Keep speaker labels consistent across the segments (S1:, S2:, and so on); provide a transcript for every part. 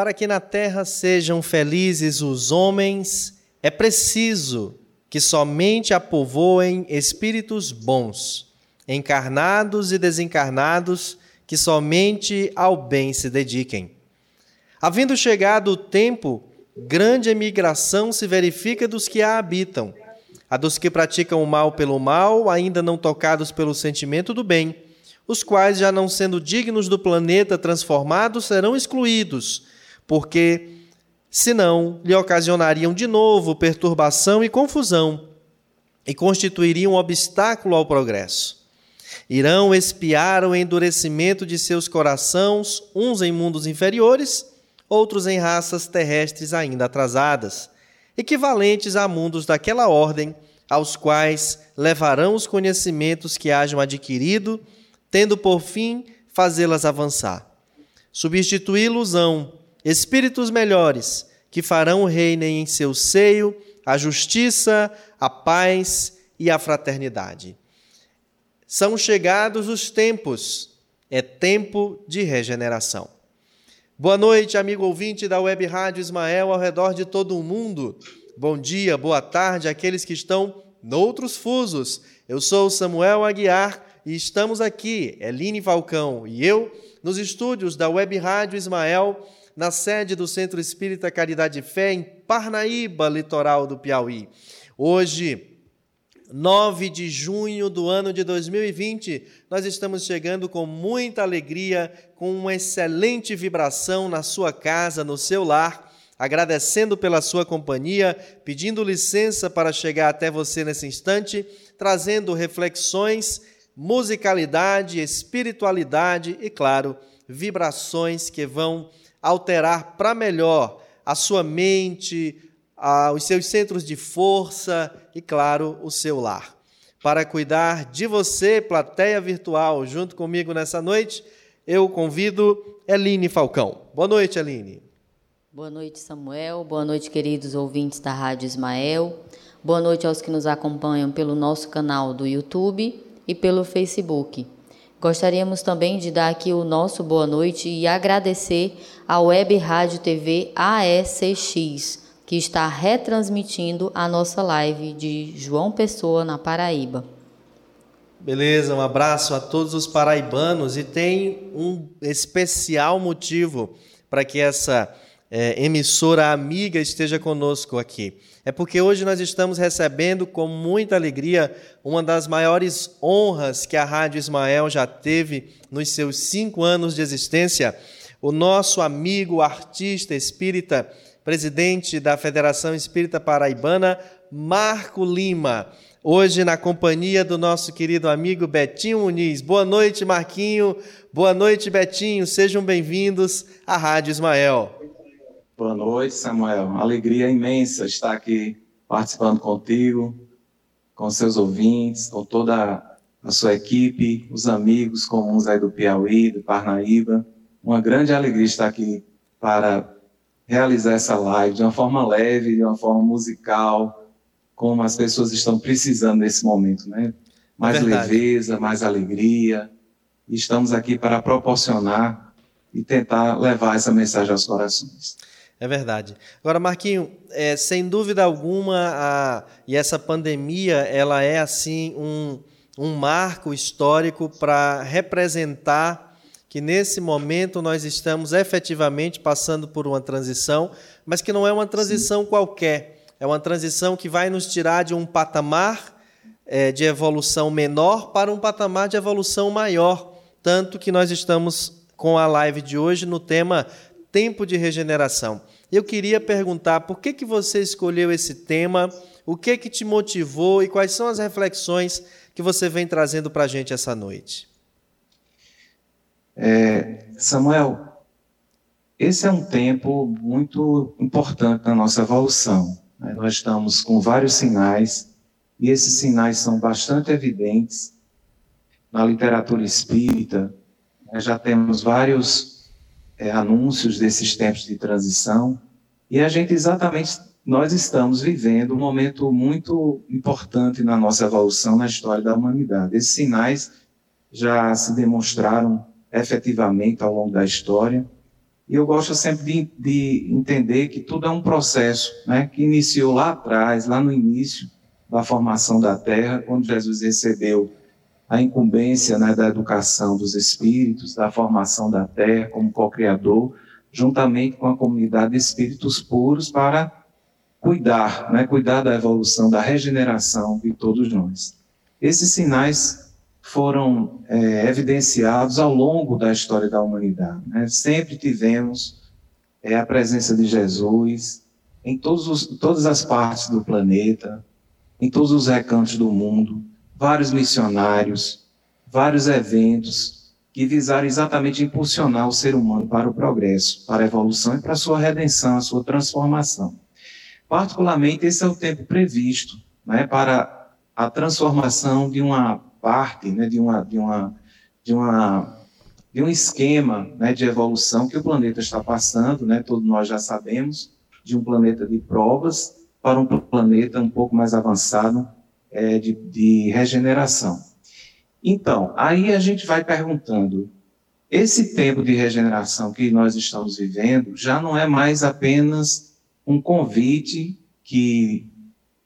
S1: para que na terra sejam felizes os homens, é preciso que somente a povoem espíritos bons, encarnados e desencarnados, que somente ao bem se dediquem. Havendo chegado o tempo, grande emigração se verifica dos que a habitam, a dos que praticam o mal pelo mal, ainda não tocados pelo sentimento do bem, os quais, já não sendo dignos do planeta transformado, serão excluídos, porque senão lhe ocasionariam de novo perturbação e confusão e constituiriam um obstáculo ao progresso. Irão espiar o endurecimento de seus corações, uns em mundos inferiores, outros em raças terrestres ainda atrasadas, equivalentes a mundos daquela ordem, aos quais levarão os conhecimentos que hajam adquirido, tendo por fim fazê-las avançar. Substituí-los-ão espíritos melhores, que farão reinem em seu seio a justiça, a paz e a fraternidade. São chegados os tempos, é tempo de regeneração. Boa noite, amigo ouvinte da Web Rádio Ismael ao redor de todo o mundo. Bom dia, boa tarde àqueles que estão noutros fusos. Eu sou Samuel Aguiar e estamos aqui, Eline Falcão e eu, nos estúdios da Web Rádio Ismael na sede do Centro Espírita Caridade e Fé, em Parnaíba, litoral do Piauí. Hoje, 9 de junho do ano de 2020, nós estamos chegando com muita alegria, com uma excelente vibração na sua casa, no seu lar, agradecendo pela sua companhia, pedindo licença para chegar até você nesse instante, trazendo reflexões, musicalidade, espiritualidade e, claro, vibrações que vão alterar para melhor a sua mente, a, os seus centros de força e, claro, o seu lar. Para cuidar de você, plateia virtual, junto comigo nessa noite, eu convido Eline Falcão. Boa noite, Eline.
S2: Boa noite, Samuel. Boa noite, queridos ouvintes da Rádio Ismael. Boa noite aos que nos acompanham pelo nosso canal do YouTube e pelo Facebook. Gostaríamos também de dar aqui o nosso boa noite e agradecer à Web Rádio TV AECX, que está retransmitindo a nossa live de João Pessoa, na Paraíba.
S1: Beleza, um abraço a todos os paraibanos e tem um especial motivo para que essa é, emissora amiga esteja conosco aqui é porque hoje nós estamos recebendo com muita alegria uma das maiores honras que a Rádio Ismael já teve nos seus cinco anos de existência. O nosso amigo artista espírita, presidente da Federação Espírita Paraibana, Marco Lima. Hoje, na companhia do nosso querido amigo Betinho Muniz. Boa noite, Marquinho. Boa noite, Betinho. Sejam bem-vindos à Rádio Ismael.
S3: Boa noite, Samuel. Alegria imensa estar aqui participando contigo, com seus ouvintes, com toda a sua equipe, os amigos comuns aí do Piauí, do Parnaíba. Uma grande alegria estar aqui para realizar essa live de uma forma leve, de uma forma musical, como as pessoas estão precisando nesse momento, né? Mais é leveza, mais alegria. E estamos aqui para proporcionar e tentar levar essa mensagem aos corações.
S1: É verdade. Agora, Marquinho, é, sem dúvida alguma, a, e essa pandemia, ela é assim um, um marco histórico para representar que nesse momento nós estamos efetivamente passando por uma transição, mas que não é uma transição Sim. qualquer. É uma transição que vai nos tirar de um patamar é, de evolução menor para um patamar de evolução maior. Tanto que nós estamos com a live de hoje no tema tempo de regeneração. Eu queria perguntar por que, que você escolheu esse tema, o que, que te motivou e quais são as reflexões que você vem trazendo para a gente essa noite.
S3: É, Samuel, esse é um tempo muito importante na nossa evolução. Né? Nós estamos com vários sinais, e esses sinais são bastante evidentes na literatura espírita. Né? Já temos vários é, anúncios desses tempos de transição. E a gente exatamente, nós estamos vivendo um momento muito importante na nossa evolução na história da humanidade. Esses sinais já se demonstraram efetivamente ao longo da história E eu gosto sempre de, de entender que tudo é um processo, né, que iniciou lá atrás, lá no início da formação da Terra, quando Jesus recebeu a incumbência né, da educação dos espíritos, da formação da Terra como co-criador, juntamente com a comunidade de espíritos puros para cuidar, né, cuidar da evolução, da regeneração de todos nós. Esses sinais foram é, evidenciados ao longo da história da humanidade. Né? Sempre tivemos é, a presença de Jesus em os, todas as partes do planeta, em todos os recantos do mundo, vários missionários, vários eventos que visaram exatamente impulsionar o ser humano para o progresso, para a evolução e para a sua redenção, a sua transformação. Particularmente, esse é o tempo previsto né, para a transformação de uma parte, né, de, uma, de, uma, de, uma, de um esquema né, de evolução que o planeta está passando, né, todos nós já sabemos, de um planeta de provas para um planeta um pouco mais avançado é, de, de regeneração. Então, aí a gente vai perguntando: esse tempo de regeneração que nós estamos vivendo já não é mais apenas um convite que,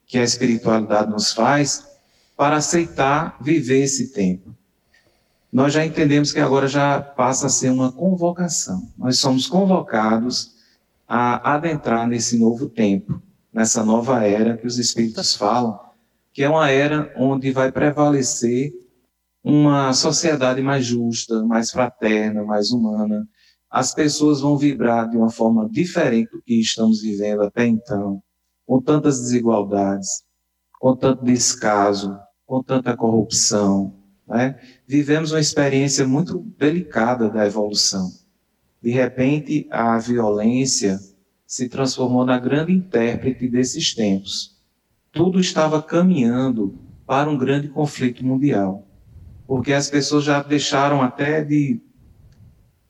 S3: que a espiritualidade nos faz para aceitar viver esse tempo. Nós já entendemos que agora já passa a ser uma convocação. Nós somos convocados a adentrar nesse novo tempo, nessa nova era que os Espíritos falam, que é uma era onde vai prevalecer uma sociedade mais justa, mais fraterna, mais humana. As pessoas vão vibrar de uma forma diferente do que estamos vivendo até então, com tantas desigualdades, com tanto descaso, com tanta corrupção. Né? Vivemos uma experiência muito delicada da evolução. De repente, a violência se transformou na grande intérprete desses tempos. Tudo estava caminhando para um grande conflito mundial, porque as pessoas já deixaram até de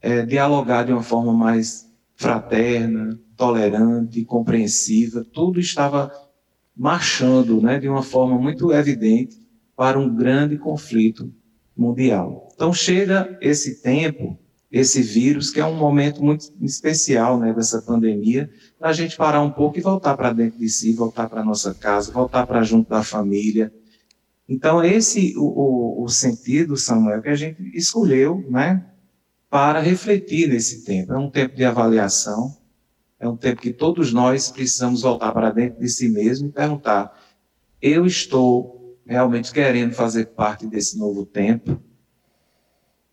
S3: é, dialogar de uma forma mais fraterna, tolerante, compreensiva. Tudo estava marchando, né, de uma forma muito evidente para um grande conflito mundial. Então chega esse tempo esse vírus, que é um momento muito especial né, dessa pandemia, a gente parar um pouco e voltar para dentro de si, voltar para nossa casa, voltar para junto da família. Então, esse o, o, o, sentido, Samuel, que a gente escolheu né, para refletir nesse tempo. É um tempo de avaliação, é um tempo que todos nós precisamos voltar para dentro de si mesmo e perguntar: eu estou realmente querendo fazer parte desse novo tempo?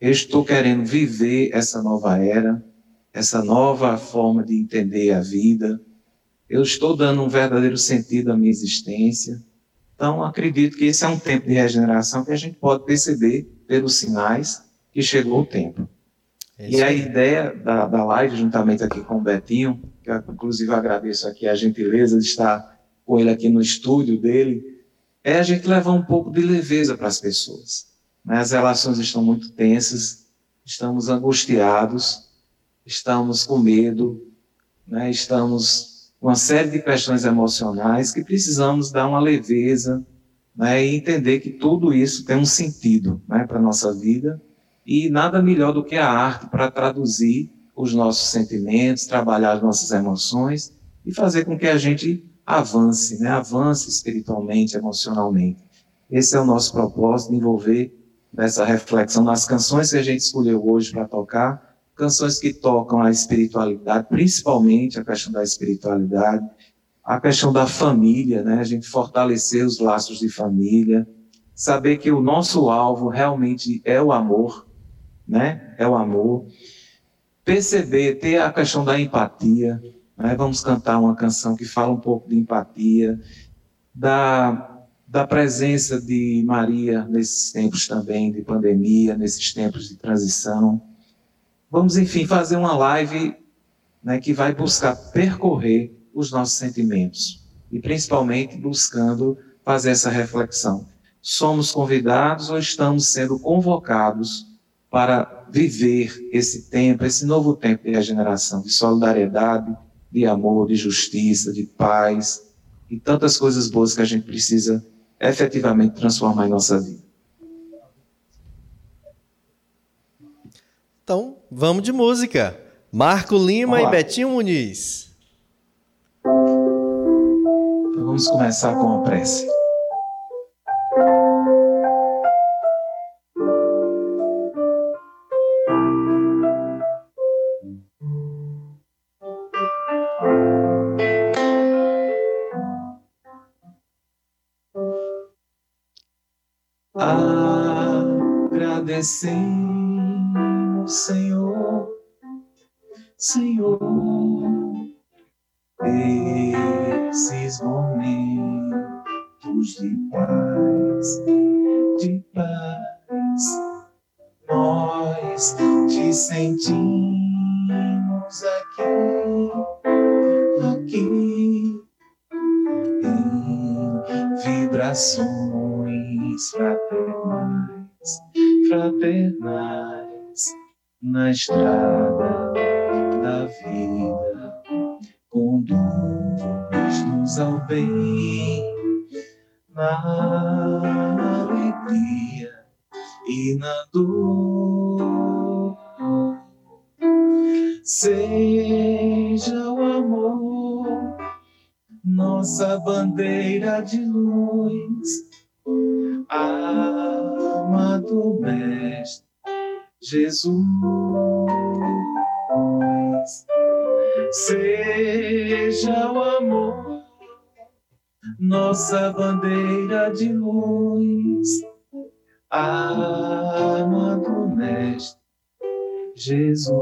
S3: Eu estou querendo viver essa nova era, essa nova forma de entender a vida. Eu estou dando um verdadeiro sentido à minha existência. Então, acredito que esse é um tempo de regeneração que a gente pode perceber pelos sinais que chegou o tempo. É e a ideia da, da live, juntamente aqui com o Betinho, que eu, inclusive agradeço aqui a gentileza de estar com ele aqui no estúdio dele, é a gente levar um pouco de leveza para as pessoas. Né? As relações estão muito tensas, estamos angustiados, estamos com medo, né? estamos com uma série de questões emocionais que precisamos dar uma leveza né? e entender que tudo isso tem um sentido né? para a nossa vida e nada melhor do que a arte para traduzir os nossos sentimentos, trabalhar as nossas emoções e fazer com que a gente avance, né? avance espiritualmente, emocionalmente. Esse é o nosso propósito, envolver nessa reflexão nas canções que a gente escolheu hoje para tocar, canções que tocam a espiritualidade, principalmente a questão da espiritualidade, a questão da família, né? A gente fortalecer os laços de família, saber que o nosso alvo realmente é o amor, né? É o amor. Perceber, ter a questão da empatia, né? Vamos cantar uma canção que fala um pouco de empatia, da da presença de Maria nesses tempos também de pandemia, nesses tempos de transição. Vamos, enfim, fazer uma live né, que vai buscar percorrer os nossos sentimentos e principalmente buscando fazer essa reflexão. Somos convidados ou estamos sendo convocados para viver esse tempo, esse novo tempo de regeneração, de solidariedade, de amor, de justiça, de paz e tantas coisas boas que a gente precisa efetivamente transformar em nossa vida.
S1: Então, vamos de música. Marco Lima e Betinho Muniz.
S3: Então vamos começar com a prece. Agradecemos, na estrada da vida. Conduz-nos ao bem, na alegria e na dor. Seja o amor nossa bandeira de luz. Jesus. Seja o amor nossa bandeira de luz, amado Mestre Jesus.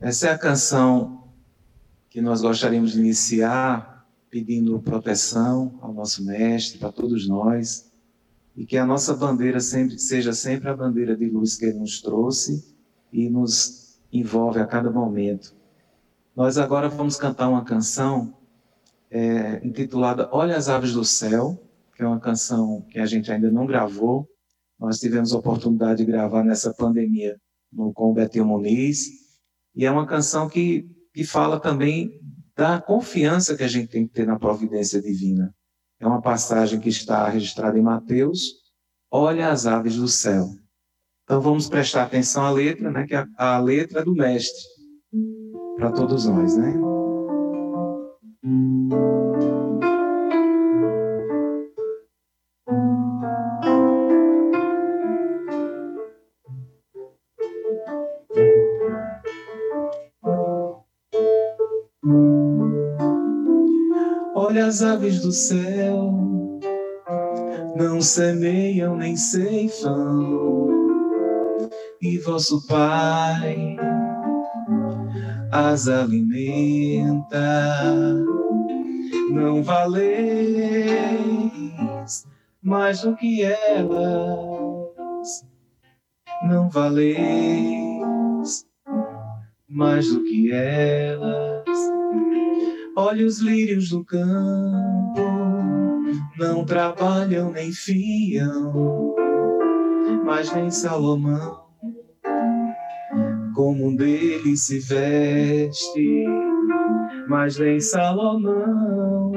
S3: Essa é a canção que nós gostaríamos de iniciar pedindo proteção ao nosso mestre, para todos nós, e que a nossa bandeira sempre seja sempre a bandeira de luz que ele nos trouxe e nos envolve a cada momento. Nós agora vamos cantar uma canção é, intitulada Olha as Aves do Céu, que é uma canção que a gente ainda não gravou. Nós tivemos a oportunidade de gravar nessa pandemia no, com o Betinho Muniz e é uma canção que, que fala também da confiança que a gente tem que ter na providência divina. É uma passagem que está registrada em Mateus. Olha as aves do céu. Então vamos prestar atenção à letra, né, que é a, a letra do mestre para todos nós, né? As aves do céu. Não semeiam nem ceifam, e vosso Pai as alimenta. Não valeis mais do que elas, não valeis mais do que elas Olha os lírios do campo, não trabalham nem fiam, mas nem Salomão, como um deles se veste, mas nem Salomão,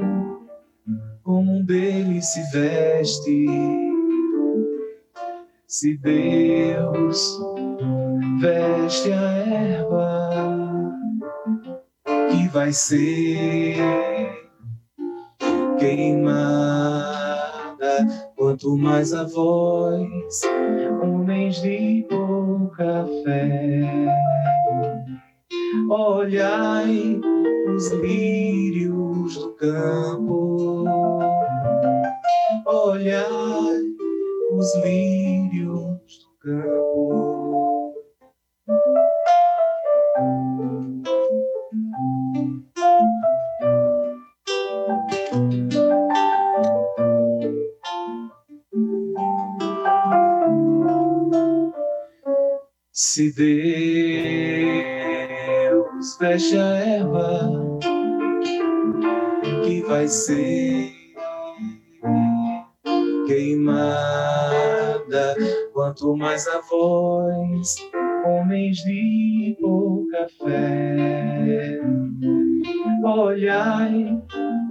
S3: como um deles se veste. Se Deus veste a erva, vai ser queimada. Quanto mais a voz, homens de pouca fé. Olhai os lírios do campo, olhai os lírios do campo. Se Deus fecha a erva que vai ser queimada, quanto mais a voz, homens de pouca fé. olhai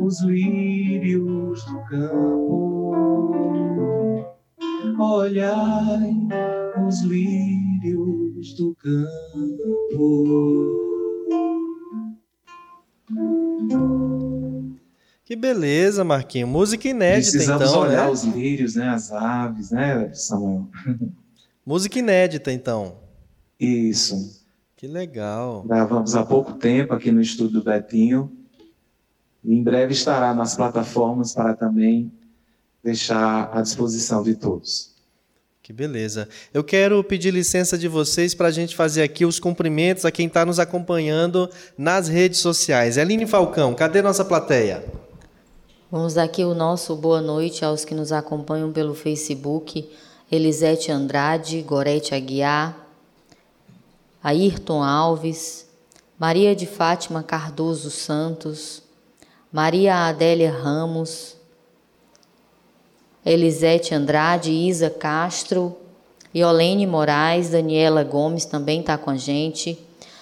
S3: os lírios do campo, olhai os lírios do campo.
S1: Que beleza, Marquinho. Música inédita,
S3: Precisamos
S1: então,
S3: olhar
S1: né?
S3: os lírios, né? As aves, né, Samuel?
S1: Música inédita, então.
S3: Isso.
S1: Que legal.
S3: Gravamos há pouco tempo aqui no estúdio do Betinho. E em breve estará nas plataformas para também deixar à disposição de todos.
S1: Que beleza. Eu quero pedir licença de vocês para a gente fazer aqui os cumprimentos a quem está nos acompanhando nas redes sociais. Eline Falcão, cadê nossa plateia?
S2: Vamos dar aqui o nosso boa noite aos que nos acompanham pelo Facebook. Elisete Andrade, Gorete Aguiar, Ayrton Alves, Maria de Fátima Cardoso Santos, Maria Adélia Ramos, Elisete Andrade, Isa Castro, Iolene Moraes, Daniela Gomes também está com a gente,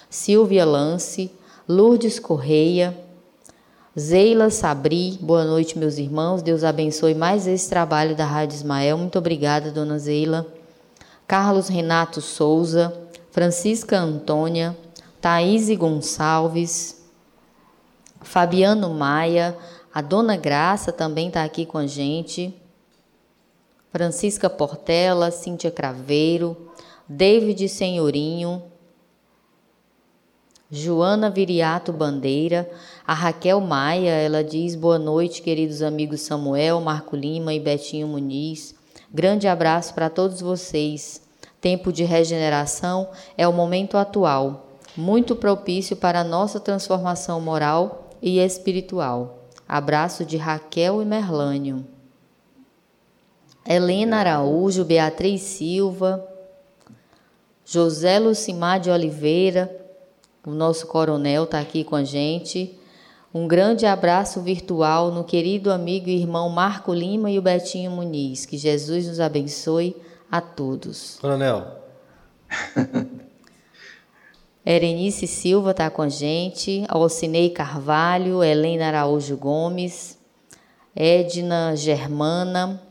S2: Silvia Lance, Lourdes Correia, Zeila Sabri, boa noite, meus irmãos. Deus abençoe mais esse trabalho da Rádio Ismael. Muito obrigada, dona Zeila. Carlos Renato Souza, Francisca Antônia, Thaís Gonçalves, Fabiano Maia, a dona Graça também está aqui com a gente. Francisca Portela, Cíntia Craveiro, David Senhorinho, Joana Viriato Bandeira, a Raquel Maia, ela diz boa noite, queridos amigos Samuel, Marco Lima e Betinho Muniz. Grande abraço para todos vocês. Tempo de regeneração é o momento atual, muito propício para a nossa transformação moral e espiritual. Abraço de Raquel e Merlânio. Helena Araújo, Beatriz Silva, José Lucimar de Oliveira, o nosso coronel está aqui com a gente. Um grande abraço virtual no querido amigo e irmão Marco Lima e o Betinho Muniz. Que Jesus nos abençoe a todos.
S1: Coronel.
S2: Erenice Silva está com a gente, Alcinei Carvalho, Helena Araújo Gomes, Edna Germana,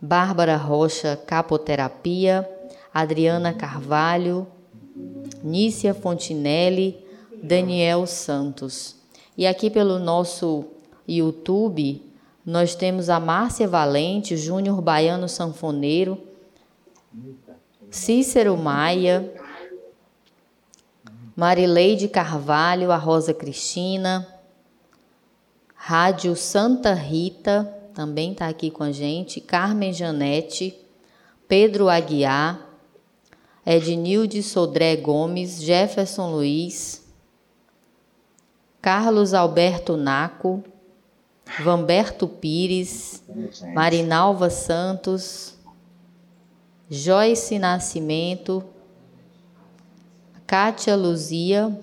S2: Bárbara Rocha Capoterapia, Adriana Carvalho, Nícia Fontinelli, Daniel Santos. E aqui pelo nosso YouTube, nós temos a Márcia Valente, Júnior Baiano Sanfoneiro, Cícero Maia, Marileide Carvalho, a Rosa Cristina, Rádio Santa Rita, também está aqui com a gente, Carmen Janete, Pedro Aguiar, Ednilde Sodré Gomes, Jefferson Luiz, Carlos Alberto Naco, Vamberto Pires, Marinalva Santos, Joyce Nascimento, Kátia Luzia,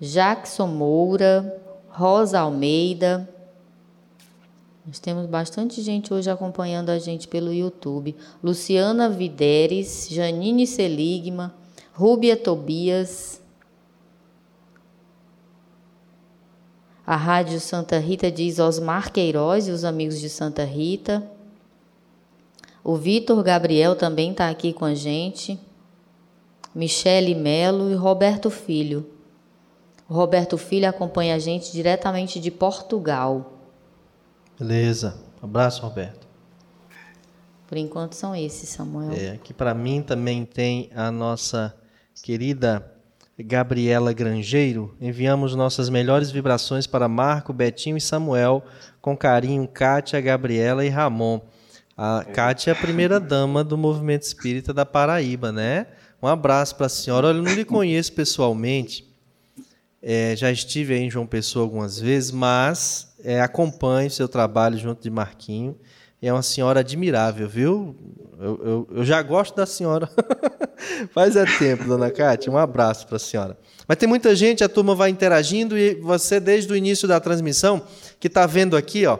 S2: Jackson Moura, Rosa Almeida. Nós temos bastante gente hoje acompanhando a gente pelo YouTube. Luciana Videres, Janine Seligma, Rúbia Tobias. A Rádio Santa Rita diz Osmar Queiroz e os amigos de Santa Rita. O Vitor Gabriel também está aqui com a gente. Michele Melo e Roberto Filho. O Roberto Filho acompanha a gente diretamente de Portugal.
S1: Beleza. Abraço, Roberto.
S2: Por enquanto são esses, Samuel.
S1: É, aqui para mim também tem a nossa querida Gabriela Grangeiro. Enviamos nossas melhores vibrações para Marco, Betinho e Samuel, com carinho, Kátia, Gabriela e Ramon. A Kátia é a primeira dama do movimento espírita da Paraíba, né? Um abraço para a senhora. Olha, eu não lhe conheço pessoalmente, é, já estive aí em João Pessoa algumas vezes, mas é, acompanho seu trabalho junto de Marquinho. É uma senhora admirável, viu? Eu, eu, eu já gosto da senhora. Faz é tempo, dona Cátia. Um abraço para a senhora. Mas tem muita gente, a turma vai interagindo e você, desde o início da transmissão, que está vendo aqui, ó,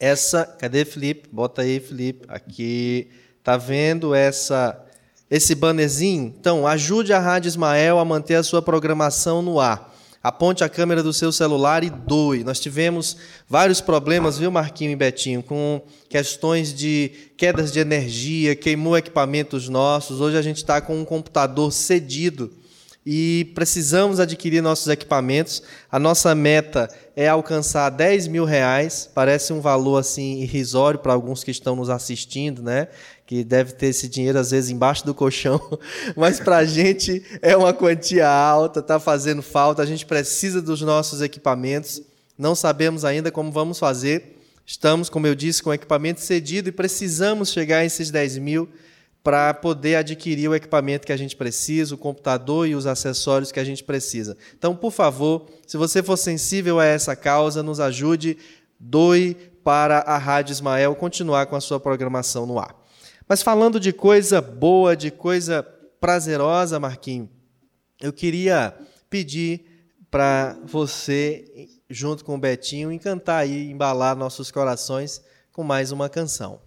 S1: essa. Cadê Felipe? Bota aí, Felipe. Aqui. Tá vendo essa esse bannerzinho? Então, ajude a Rádio Ismael a manter a sua programação no ar. Aponte a câmera do seu celular e doe. Nós tivemos vários problemas, viu, Marquinho e Betinho, com questões de quedas de energia, queimou equipamentos nossos. Hoje a gente está com um computador cedido e precisamos adquirir nossos equipamentos. A nossa meta é alcançar 10 mil reais. Parece um valor assim irrisório para alguns que estão nos assistindo, né? Que deve ter esse dinheiro às vezes embaixo do colchão, mas para a gente é uma quantia alta, está fazendo falta. A gente precisa dos nossos equipamentos. Não sabemos ainda como vamos fazer. Estamos, como eu disse, com equipamento cedido e precisamos chegar a esses 10 mil para poder adquirir o equipamento que a gente precisa, o computador e os acessórios que a gente precisa. Então, por favor, se você for sensível a essa causa, nos ajude, doe para a Rádio Ismael continuar com a sua programação no ar. Mas falando de coisa boa, de coisa prazerosa, Marquinho, eu queria pedir para você, junto com o Betinho, encantar e embalar nossos corações com mais uma canção.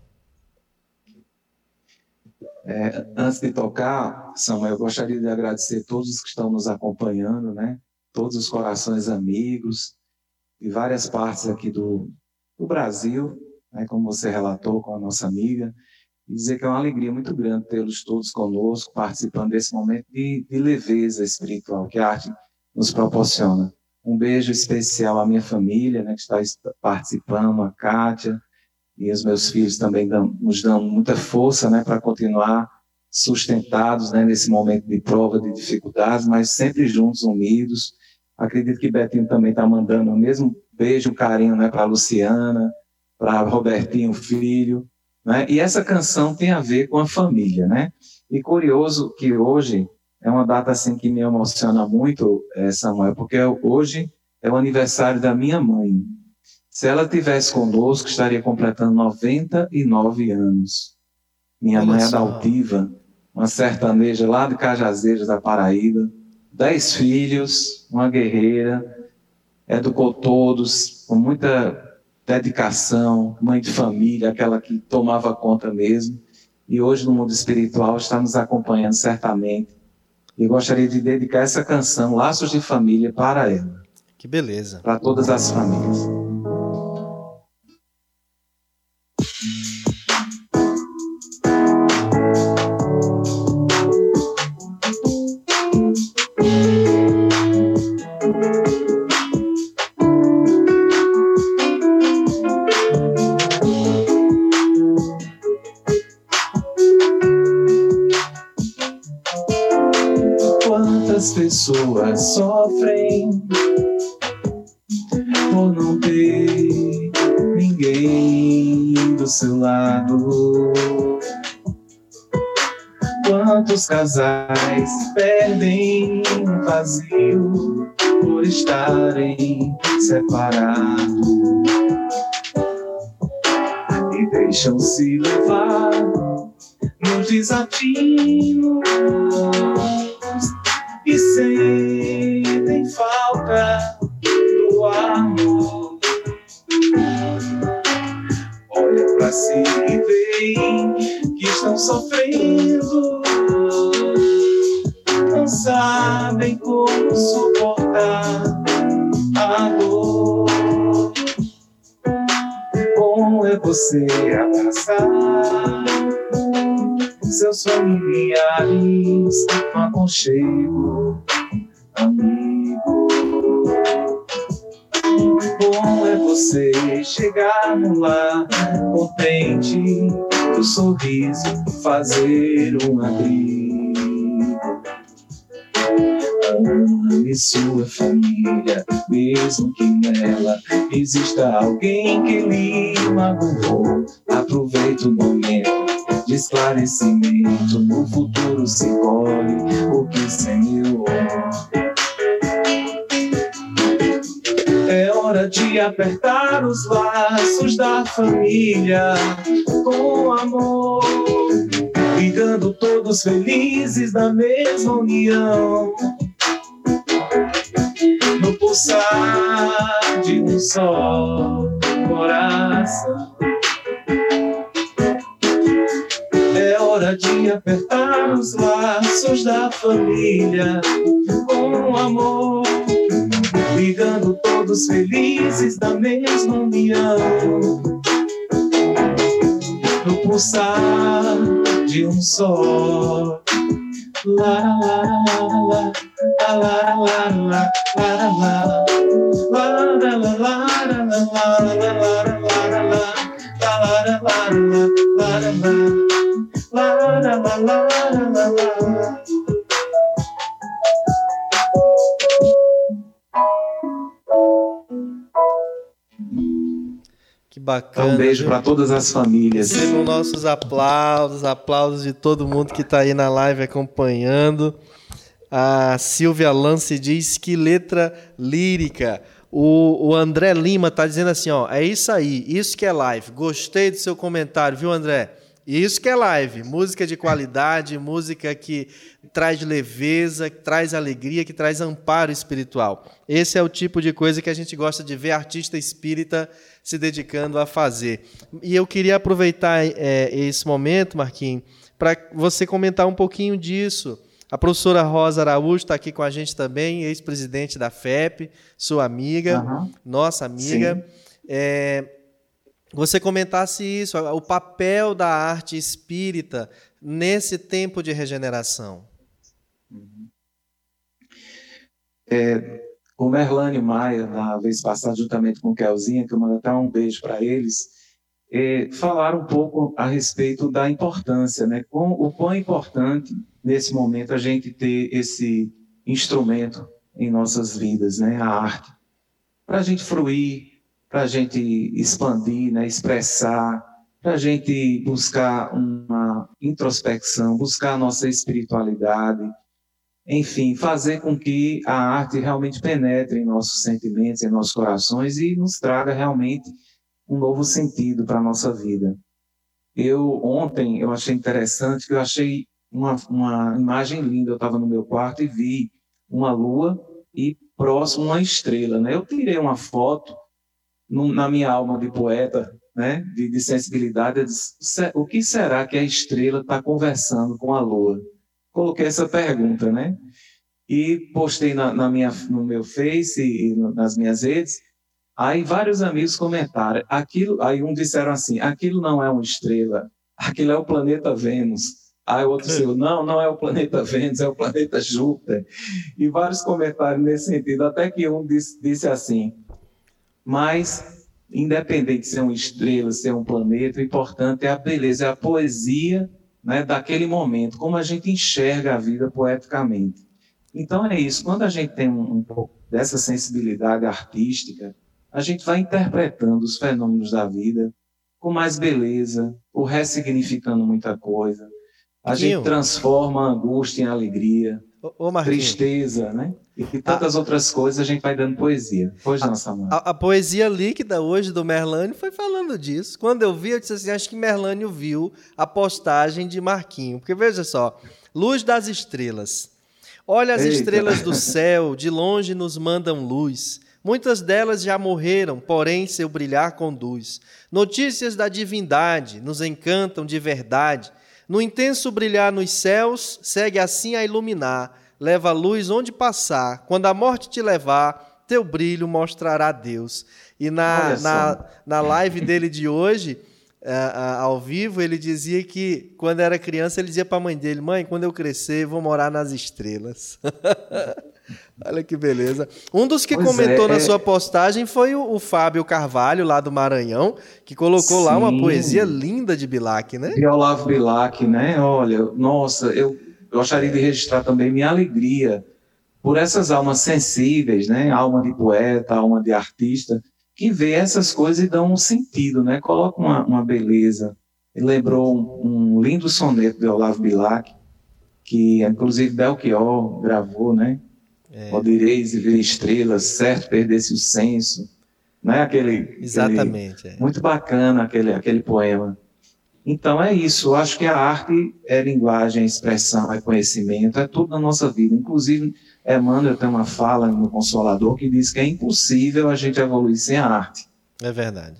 S3: É, antes de tocar, Samuel, eu gostaria de agradecer todos os que estão nos acompanhando, né? Todos os corações amigos de várias partes aqui do, do Brasil, né? como você relatou com a nossa amiga, e dizer que é uma alegria muito grande tê-los todos conosco, participando desse momento de, de leveza espiritual que a arte nos proporciona. Um beijo especial à minha família, né, que está participando, a Kátia, e os meus filhos também dão, nos dão muita força né, para continuar sustentados né, nesse momento de prova, de dificuldades, mas sempre juntos, unidos. Acredito que Betinho também está mandando o mesmo beijo, um carinho né, para a Luciana, para Robertinho, filho. Né? E essa canção tem a ver com a família. Né? E curioso que hoje é uma data assim que me emociona muito, eh, Samuel, porque hoje é o aniversário da minha mãe. Se ela tivesse conosco, estaria completando 99 anos. Minha Olha mãe é da Altiva, uma sertaneja lá de Cajazeiras, da Paraíba. Dez filhos, uma guerreira, educou todos com muita dedicação, mãe de família, aquela que tomava conta mesmo. E hoje no mundo espiritual está nos acompanhando certamente. E gostaria de dedicar essa canção, Laços de Família, para ela.
S1: Que beleza.
S3: Para todas as famílias. Sofrem por não ter ninguém do seu lado. Quantos casais perdem um vazio por estarem separados e deixam-se levar nos desatinos aconchego, amigo. Bom é você chegar no lar contente, o sorriso fazer um abrigo. Ame sua família, mesmo que nela exista alguém que lhe magoou. Aproveite o momento esclarecimento. No futuro se colhe o que semeou. É hora de apertar os laços da família com amor, ligando todos felizes na mesma união. No pulsar de um só coração. De apertar os laços da família com amor, todos felizes da mesma união. No pulsar de um só. La la la la la la la la la la la la la la la la
S1: Que bacana.
S3: Um beijo para todas as famílias.
S1: Recebam nossos aplausos, aplausos de todo mundo que está aí na live acompanhando. A Silvia Lance diz que letra lírica. O, o André Lima está dizendo assim: ó, é isso aí, isso que é live. Gostei do seu comentário, viu, André? Isso que é live. Música de qualidade, música que traz leveza, que traz alegria, que traz amparo espiritual. Esse é o tipo de coisa que a gente gosta de ver artista espírita se dedicando a fazer. E eu queria aproveitar é, esse momento, Marquinhos, para você comentar um pouquinho disso. A professora Rosa Araújo está aqui com a gente também, ex-presidente da FEP, sua amiga, uhum. nossa amiga. É, você comentasse isso, o papel da arte espírita nesse tempo de regeneração.
S3: É, o Merlane Maia, na vez passada, juntamente com o Kelzinha, que eu mando até um beijo para eles, é, falaram um pouco a respeito da importância, né? Com, o quão importante nesse momento a gente ter esse instrumento em nossas vidas, né? A arte, para a gente fruir, para a gente expandir, né? Expressar, para a gente buscar uma introspecção, buscar a nossa espiritualidade, enfim, fazer com que a arte realmente penetre em nossos sentimentos, em nossos corações e nos traga realmente um novo sentido para a nossa vida. Eu, ontem, eu achei interessante que eu achei uma, uma imagem linda. Eu estava no meu quarto e vi uma lua e próximo uma estrela, né? Eu tirei uma foto no, na minha alma de poeta, né? De, de sensibilidade. Disse, o que será que a estrela está conversando com a lua? coloquei essa pergunta, né? E postei na, na minha, no meu Face e nas minhas redes. Aí vários amigos comentaram. Aquilo, aí um disseram assim: aquilo não é uma estrela, aquilo é o planeta Vênus. Aí o outro disse: não, não é o planeta Vênus, é o planeta Júpiter. E vários comentários nesse sentido. Até que um disse, disse assim: mas independente de ser uma estrela, ser um planeta, o importante é a beleza, é a poesia né, daquele momento, como a gente enxerga a vida poeticamente. Então é isso, quando a gente tem um, um pouco dessa sensibilidade artística, a gente vai interpretando os fenômenos da vida com mais beleza, ou ressignificando muita coisa. A gente transforma a angústia em alegria, ô, tristeza, né? E tantas a, outras coisas a gente vai dando poesia. Pois não, Samuel.
S1: A, a, poesia líquida hoje do Merlânio foi falando disso. Quando eu vi, eu disse assim: acho que Merlânio viu a postagem de Marquinho. Porque veja só: luz das estrelas. Olha as Eita. estrelas do céu, de longe nos mandam luz. Muitas delas já morreram, porém seu brilhar conduz. Notícias da divindade nos encantam de verdade. No intenso brilhar nos céus, segue assim a iluminar leva a luz onde passar. Quando a morte te levar, teu brilho mostrará Deus. E na, na, na live dele de hoje, uh, uh, ao vivo, ele dizia que quando era criança, ele dizia para a mãe dele: Mãe, quando eu crescer, vou morar nas estrelas. Olha que beleza. Um dos que pois comentou é, na é... sua postagem foi o, o, Fábio Carvalho, lá do Maranhão, que colocou Sim. lá uma poesia linda de Bilac, né?
S3: De Olavo Bilac, né? Olha, nossa, eu gostaria de registrar também minha alegria por essas almas sensíveis, né? Alma de poeta, alma de artista, que vê essas coisas e dão um sentido, né? Coloca uma, uma beleza. Ele lembrou um, um, lindo soneto de Olavo Bilac, que inclusive Belchior gravou, né? É. Odireis e ver estrelas, certo perdesse o senso, né? Aquele,
S1: Exatamente.
S3: Aquele, é. Muito bacana aquele, aquele poema. Então é isso, eu acho que a arte é linguagem, é expressão, é conhecimento, é tudo na nossa vida. Inclusive, Emmanuel tem uma fala no Consolador que diz que é impossível a gente evoluir sem a arte.
S1: É verdade.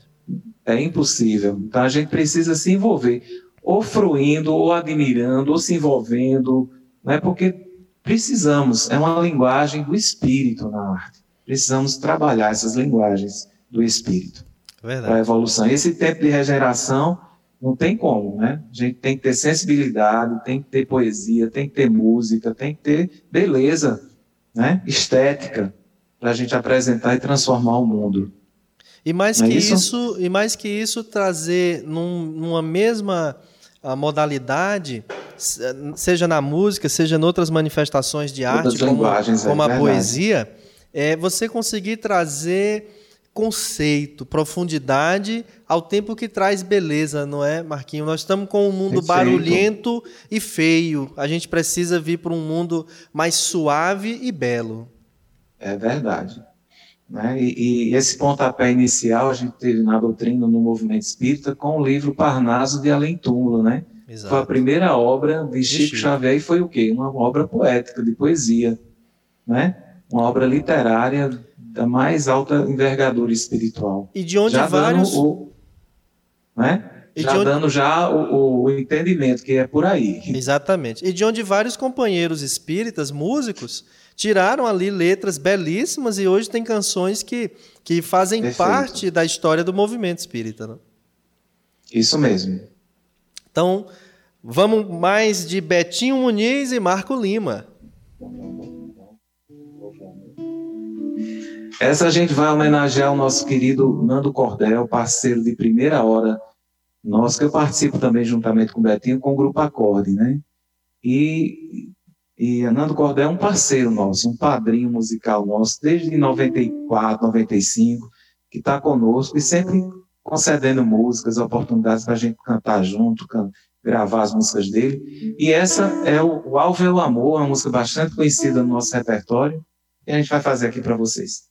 S3: É impossível. Então a gente precisa se envolver, ou fruindo, ou admirando, ou se envolvendo, né? porque precisamos, é uma linguagem do espírito na arte. precisamos trabalhar essas linguagens do Espírito para a evolução. Esse tempo de regeneração não tem como, né? A gente tem que ter sensibilidade, tem que ter poesia, tem que ter música, tem que ter beleza, né? Estética para a gente apresentar e transformar o mundo.
S1: E mais que é isso? isso? e mais que isso trazer num, numa mesma ah, modalidade, seja na música, seja em outras manifestações de arte, como, é como é a poesia, é você conseguir trazer conceito, profundidade, ao tempo que traz beleza, não é, Marquinho? Nós estamos com um mundo Perfeito. barulhento e feio. A gente precisa vir para um mundo mais suave e belo.
S3: É verdade. Né? E, e, esse pontapé inicial a gente teve na doutrina no movimento espírita com o livro Parnaso de Além Túmulo, né? Exato. Foi a primeira obra de Chico, Chico Xavier e foi o quê? Uma obra poética, de poesia, né? Uma obra literária da mais alta envergadura espiritual.
S1: E de onde já vários...
S3: O, né? Já onde... dando já o, o, entendimento que é por aí.
S1: Exatamente. E de onde vários companheiros espíritas, músicos, tiraram ali letras belíssimas e hoje tem canções que, que fazem Perfeito. parte da história do movimento espírita. Né?
S3: Isso mesmo.
S1: Então, vamos mais de Betinho Muniz e Marco Lima.
S3: Essa a gente vai homenagear o nosso querido Nando Cordel, parceiro de primeira hora nosso, que eu participo também juntamente com o Betinho, com o Grupo Acorde, né? E, e Nando Cordel é um parceiro nosso, um padrinho musical nosso, desde 94, 95, que está conosco e sempre concedendo músicas, oportunidades para a gente cantar junto, can gravar as músicas dele. E essa é o, o Alvo é o Amor, uma música bastante conhecida no nosso repertório, e a gente vai fazer aqui para vocês.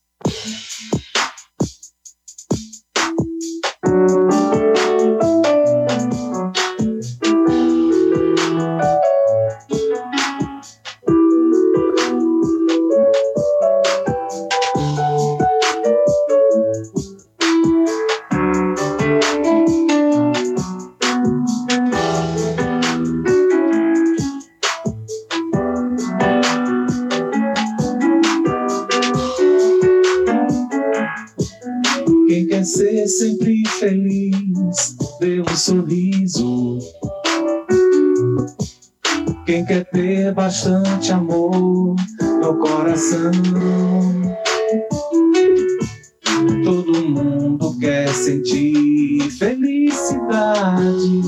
S3: Bastante amor no coração. Todo mundo quer sentir felicidade.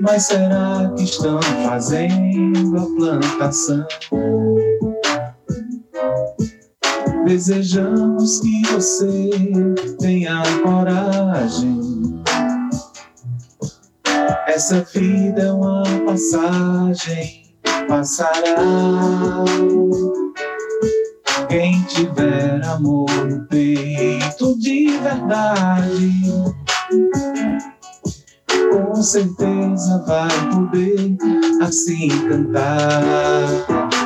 S3: Mas será que estão fazendo a plantação? Desejamos que você tenha coragem essa vida é uma passagem, passará. Quem tiver amor no peito de verdade, com certeza vai poder assim cantar.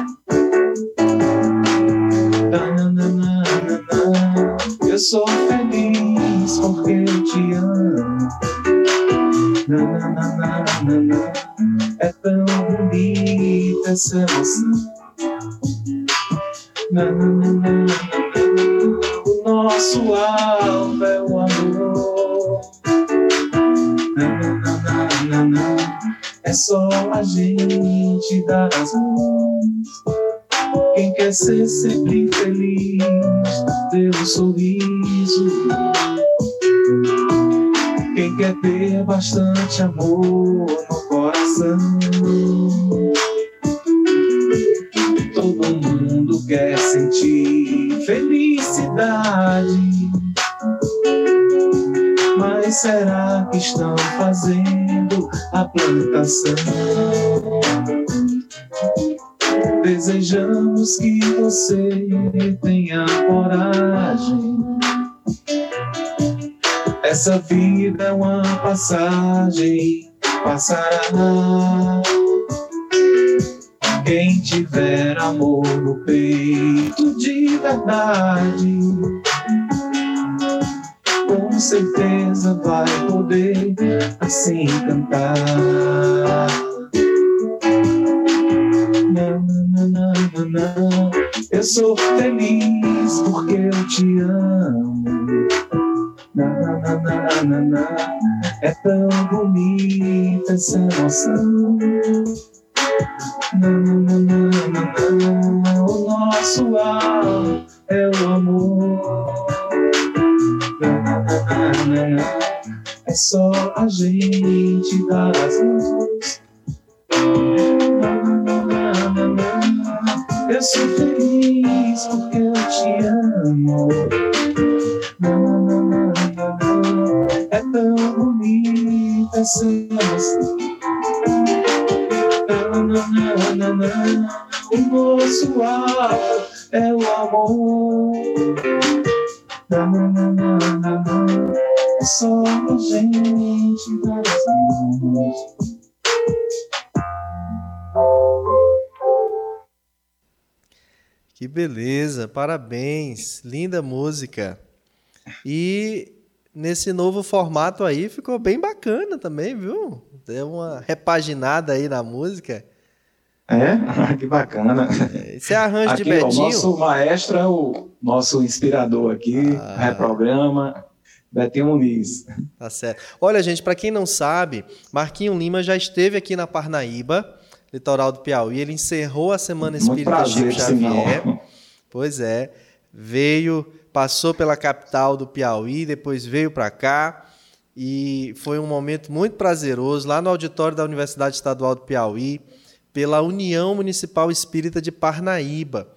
S3: Eu sou feliz porque eu te amo. É tão bonita essa emoção. O nosso alvo é o amor. É só a gente dar as mãos. Quem quer ser sempre feliz, dê um sorriso. Quem quer ter bastante amor no coração. Todo mundo quer sentir felicidade. Mas será que estão fazendo a plantação? Desejamos que você tenha coragem essa vida é uma passagem, passará. Quem tiver amor no peito de verdade, com certeza vai poder assim cantar. Não, não. Eu sou feliz porque eu te amo. Na, na, na, na, na, É tão bonita essa emoção. Na, na, na, na, na, O nosso alvo é o amor. Na, na, na, na, É só a gente dar as mãos. Eu sou feliz porque eu te amo. É tão bonita essa emoção. O nosso alvo é o amor. É só a gente dar as mãos.
S1: Que beleza, parabéns, linda música. E nesse novo formato aí ficou bem bacana também, viu? Deu uma repaginada aí na música.
S3: É? que bacana.
S1: É, esse é arranjo
S3: aqui,
S1: de Betinho.
S3: O nosso maestro é o nosso inspirador aqui, ah. reprograma. Betinho Muniz.
S1: Tá certo. Olha, gente, para quem não sabe, Marquinho Lima já esteve aqui na Parnaíba litoral do Piauí. Ele encerrou a Semana Espírita
S3: prazer,
S1: Chico Xavier. Pois é. Veio, passou pela capital do Piauí, depois veio para cá. E foi um momento muito prazeroso lá no auditório da Universidade Estadual do Piauí, pela União Municipal Espírita de Parnaíba.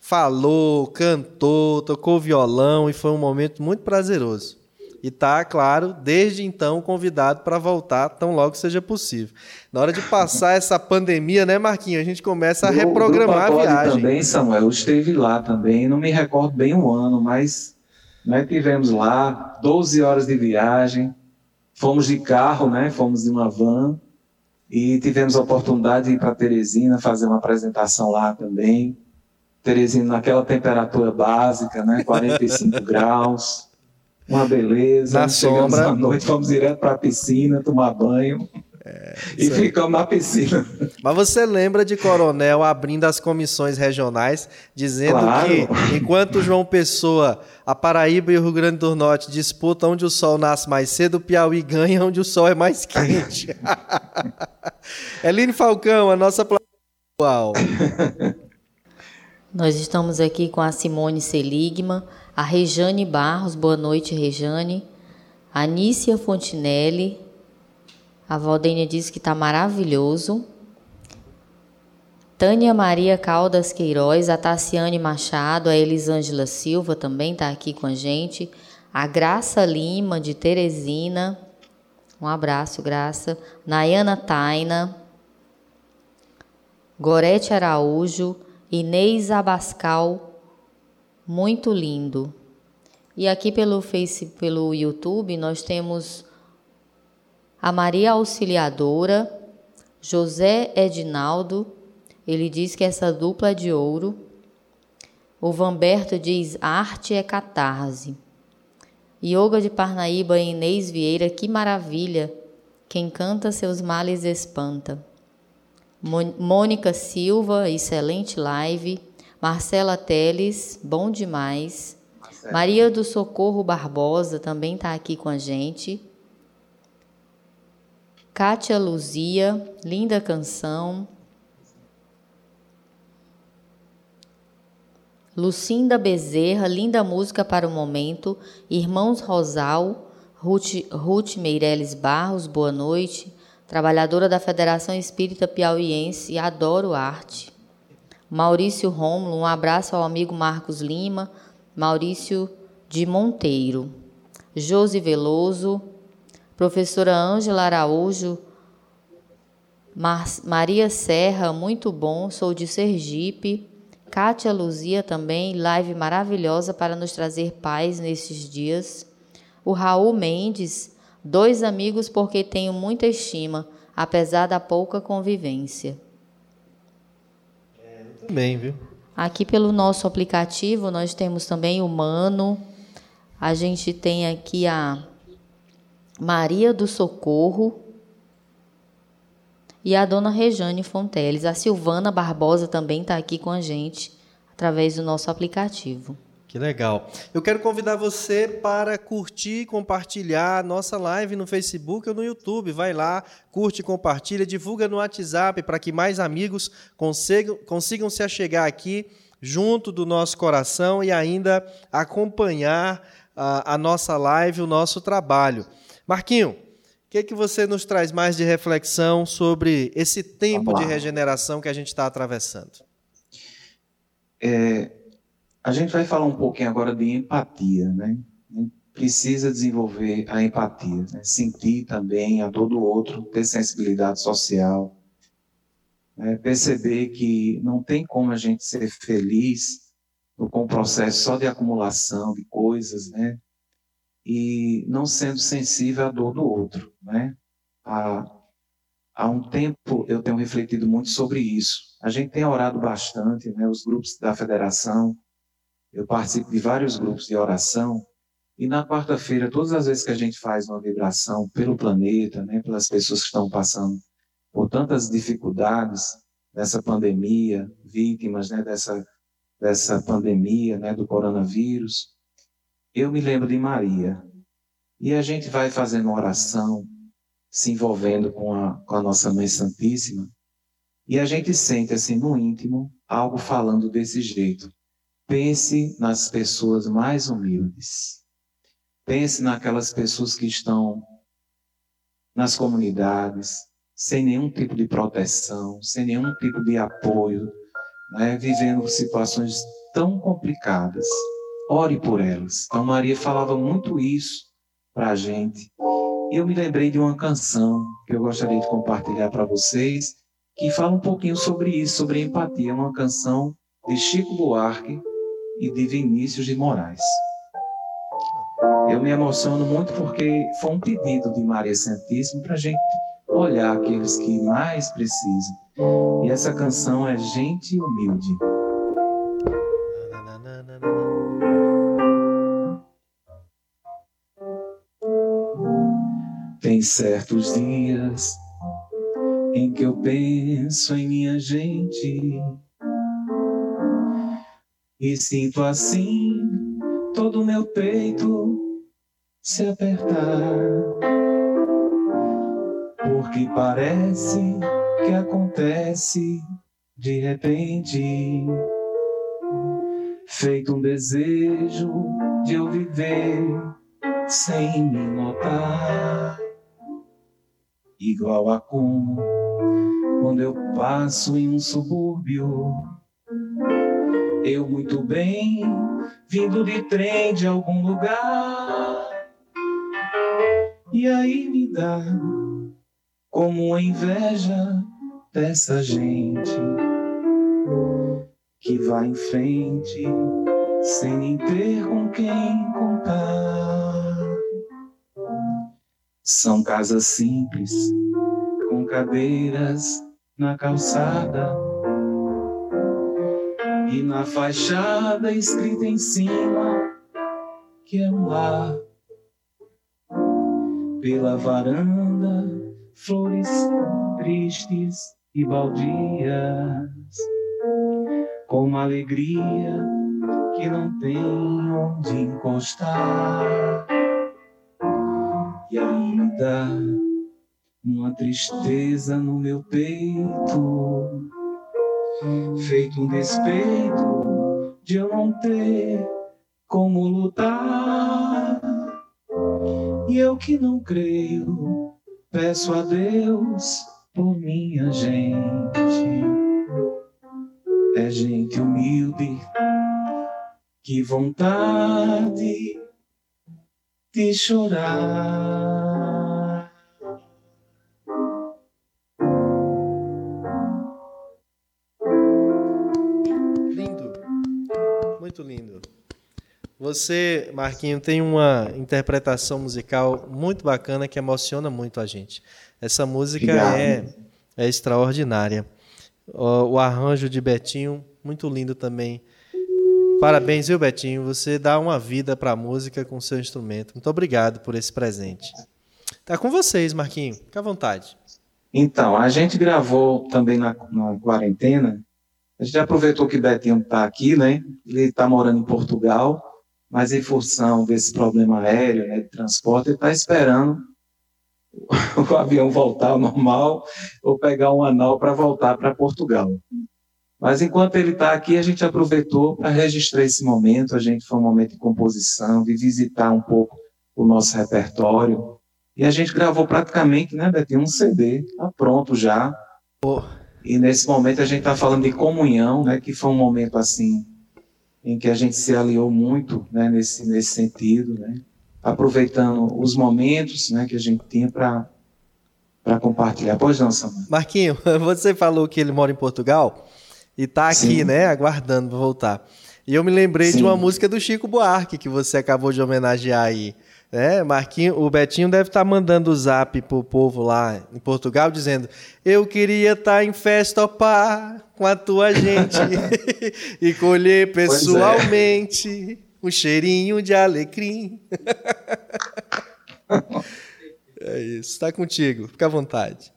S1: Falou, cantou, tocou violão e foi um momento muito prazeroso e está, claro, desde então convidado para voltar tão logo seja possível. Na hora de passar essa pandemia, né, Marquinhos, a gente começa a o, reprogramar a viagem.
S3: também, Samuel, esteve lá também, não me recordo bem um ano, mas nós tivemos lá 12 horas de viagem, fomos de carro, né, fomos de uma van. E tivemos a oportunidade de ir para Teresina fazer uma apresentação lá também. Teresina naquela temperatura básica, né, 45 graus uma beleza.
S1: Na Chegamos sombra.
S3: à noite, fomos direto para a piscina, tomar banho. É, e ficamos na piscina.
S1: Mas você lembra de Coronel abrindo as comissões regionais, dizendo claro. que enquanto João Pessoa, a Paraíba e o Rio Grande do Norte disputam onde o sol nasce mais cedo, o Piauí ganha onde o sol é mais quente. Eline Falcão, a nossa atual.
S2: Nós estamos aqui com a Simone Seligman a Rejane Barros, boa noite, Rejane. A Anícia Fontinelli, a Valdênia diz que está maravilhoso. Tânia Maria Caldas Queiroz, a Tassiane Machado, a Elisângela Silva também está aqui com a gente. A Graça Lima, de Teresina. Um abraço, Graça. Nayana Taina. Gorete Araújo. Inês Abascal muito lindo. E aqui pelo Face, pelo YouTube, nós temos a Maria Auxiliadora, José Edinaldo, ele diz que essa dupla é de ouro. O Vamberto diz arte é catarse. Yoga de Parnaíba Inês Vieira, que maravilha! Quem canta seus males espanta. Mônica Silva, excelente live. Marcela Teles, bom demais. Marcela. Maria do Socorro Barbosa também está aqui com a gente. Kátia Luzia, linda canção. Lucinda Bezerra, linda música para o momento. Irmãos Rosal, Ruth, Ruth Meireles Barros, boa noite. Trabalhadora da Federação Espírita Piauiense, adoro arte. Maurício Romulo, um abraço ao amigo Marcos Lima, Maurício de Monteiro, Josi Veloso, professora Ângela Araújo, Mar Maria Serra, muito bom, sou de Sergipe, Kátia Luzia também, live maravilhosa para nos trazer paz nesses dias. O Raul Mendes, dois amigos porque tenho muita estima, apesar da pouca convivência.
S1: Bem, viu?
S2: Aqui pelo nosso aplicativo nós temos também o Mano. A gente tem aqui a Maria do Socorro e a dona Rejane Fonteles. A Silvana Barbosa também está aqui com a gente. através do nosso aplicativo.
S1: Que legal. Eu quero convidar você para curtir e compartilhar nossa live no Facebook ou no YouTube. Vai lá, curte, compartilha, divulga no WhatsApp para que mais amigos consigam, consigam se achegar aqui junto do nosso coração e ainda acompanhar a, a nossa live, o nosso trabalho. Marquinho, o que, que você nos traz mais de reflexão sobre esse tempo de regeneração que a gente está atravessando?
S3: É, a gente vai falar um pouquinho agora de empatia, né? Precisa desenvolver a empatia, né? sentir também a todo outro, ter sensibilidade social, né? perceber que não tem como a gente ser feliz com um processo só de acumulação de coisas, né? E não sendo sensível à dor do outro, né? Há, há um tempo eu tenho refletido muito sobre isso. A gente tem orado bastante, né? Os grupos da federação, eu participo de vários grupos de oração e na quarta-feira, todas as vezes que a gente faz uma vibração pelo planeta, né, pelas pessoas que estão passando por tantas dificuldades dessa pandemia, vítimas né, dessa, dessa pandemia né, do coronavírus, eu me lembro de Maria. E a gente vai fazendo uma oração, se envolvendo com a, com a nossa Mãe Santíssima, e a gente sente assim no íntimo algo falando desse jeito. Pense nas pessoas mais humildes. Pense naquelas pessoas que estão nas comunidades, sem nenhum tipo de proteção, sem nenhum tipo de apoio, né, vivendo situações tão complicadas. Ore por elas. Então, Maria falava muito isso para a gente. E eu me lembrei de uma canção que eu gostaria de compartilhar para vocês, que fala um pouquinho sobre isso, sobre empatia. Uma canção de Chico Buarque, e de Vinícius de Moraes. Eu me emociono muito porque foi um pedido de Maria Santíssima para a gente olhar aqueles que mais precisam. E essa canção é Gente Humilde. Tem certos dias em que eu penso em minha gente e sinto assim todo o meu peito se apertar. Porque parece que acontece de repente, feito um desejo de eu viver sem me notar. Igual a como quando eu passo em um subúrbio eu muito bem, vindo de trem de algum lugar. E aí me dá como inveja dessa gente que vai em frente sem nem ter com quem contar. São casas simples, com cadeiras na calçada e na fachada escrita em cima que é um lar. Pela varanda, flores tristes e baldias, com uma alegria que não tem onde encostar. E ainda uma tristeza no meu peito feito um despeito de eu não ter como lutar. E eu que não creio, peço a Deus por minha gente. É gente humilde, que vontade de chorar.
S1: Lindo. Você, Marquinho, tem uma interpretação musical muito bacana que emociona muito a gente. Essa música é, é extraordinária. O, o, arranjo de Betinho, muito lindo também. Parabéns, viu, Betinho? Você dá uma vida para a música com o seu instrumento. Muito obrigado por esse presente. Tá com vocês, Marquinho. Fique à vontade.
S3: Então, a gente gravou também na, na quarentena A gente aproveitou que Betinho está aqui, né? Ele está morando em Portugal, mas em função desse problema aéreo, né, de transporte, ele está esperando o avião voltar ao normal ou pegar um anal para voltar para Portugal. Mas enquanto ele está aqui, a gente aproveitou para registrar esse momento. A gente foi um momento de composição, de visitar um pouco o nosso repertório. E a gente gravou praticamente, né, Betinho, um CD, está pronto já. Oh. E nesse momento a gente está falando de comunhão, né, que foi um momento assim em que a gente se aliou muito, né, nesse nesse sentido, né, aproveitando os momentos, né, que a gente tinha para para compartilhar. Pois não, Samuel.
S1: Marquinho, você falou que ele mora em Portugal e está aqui, Sim. né, aguardando para voltar. E eu me lembrei Sim. de uma música do Chico Buarque que você acabou de homenagear aí. É, Marquinho, o Betinho deve estar tá mandando o zap pro povo lá em Portugal dizendo: Eu queria estar tá em festa opá com a tua gente e colher é. pessoalmente é. um cheirinho de alecrim. é isso, está contigo, fica à vontade.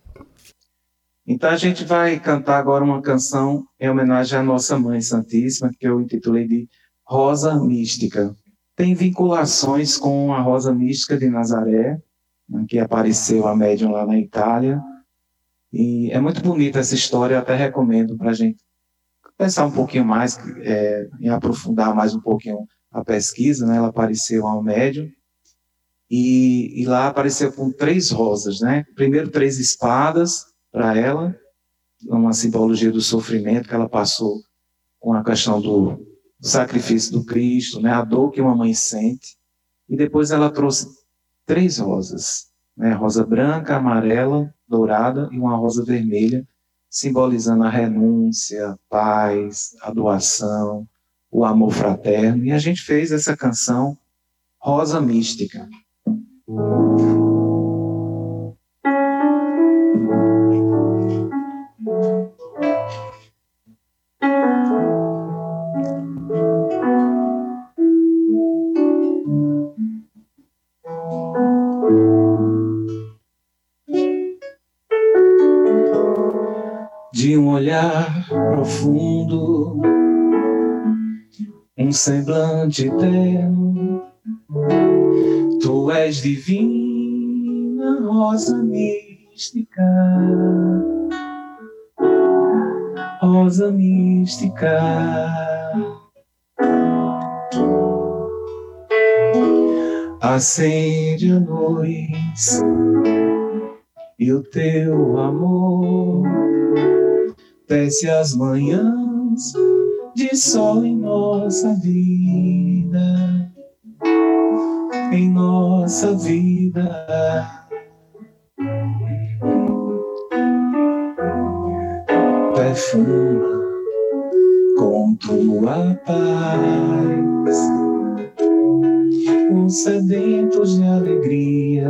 S3: Então a gente vai cantar agora uma canção em homenagem à nossa Mãe Santíssima, que eu intitulei de Rosa Mística tem vinculações com a Rosa Mística de Nazaré, né, que apareceu a médium lá na Itália. E é muito bonita essa história, eu até recomendo para a gente pensar um pouquinho mais, é, em aprofundar mais um pouquinho a pesquisa. Né? Ela apareceu ao médium, e, e lá apareceu com três rosas. Né? Primeiro, três espadas para ela, uma simbologia do sofrimento que ela passou com a questão do, do sacrifício do Cristo, né, a dor que uma mãe sente. E depois ela trouxe três rosas, né, rosa branca, amarela, dourada e uma rosa vermelha, simbolizando a renúncia, paz, a doação, o amor fraterno. E a gente fez essa canção Rosa Mística. Profundo, um semblante eterno. Tu és divina, rosa mística, rosa mística. Acende a luz e o teu amor desce as manhãs de sol em nossa vida, em nossa vida. Perfuma com tua paz. Os sedentos de alegria,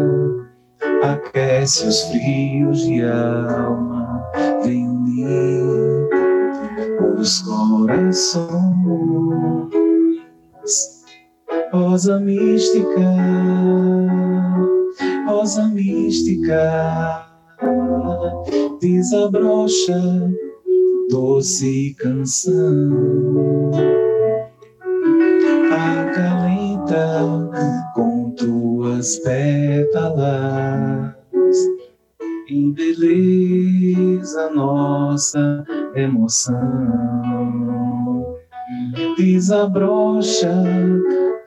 S3: aquece os frios de alma, vem os corações. Rosa mística, rosa mística, desabrocha doce canção. Acalenta com tuas pétalas embeleza nossa emoção. Desabrocha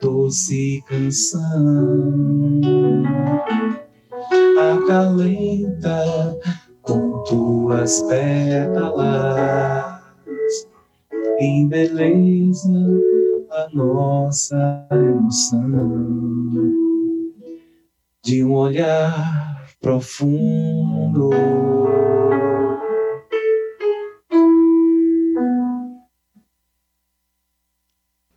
S3: doce canção, acalenta com tuas pétalas, embeleza a nossa emoção. De um olhar profundo.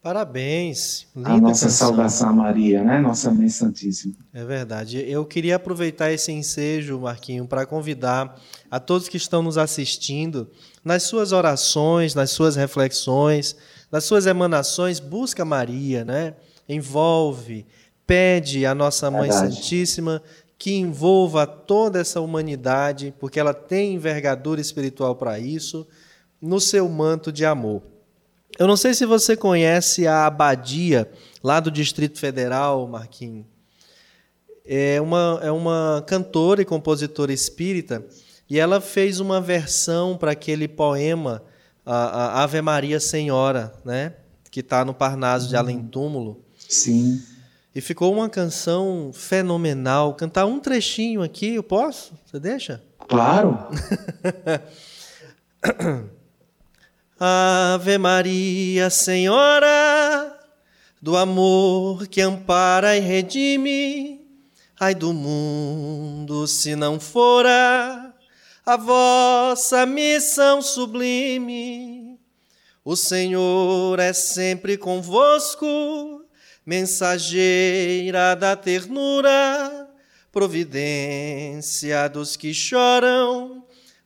S1: Parabéns.
S3: Linda a nossa canção. saudação a Maria, né? Nossa Mãe Santíssima.
S1: É verdade. Eu queria aproveitar esse ensejo, Marquinho, para convidar a todos que estão nos assistindo, nas suas orações, nas suas reflexões, nas suas emanações, busca Maria, né? Envolve, pede a nossa Mãe verdade. Santíssima que envolva toda essa humanidade, porque ela tem envergadura espiritual para isso. no seu manto de amor. Eu não sei se você conhece a Abadia, lá do Distrito Federal, Marquinhos. É uma, é uma cantora e compositora espírita, e ela fez uma versão para aquele poema, a, a Ave Maria Senhora, né? que está no Parnaso de Além Túmulo.
S3: Sim.
S1: E ficou uma canção fenomenal. Cantar um trechinho aqui, eu posso? Você deixa?
S3: Claro.
S1: Ave Maria, Senhora do amor que ampara e redime, ai do mundo se não fora a vossa missão sublime. O Senhor é sempre convosco, mensageira da ternura, providência dos que choram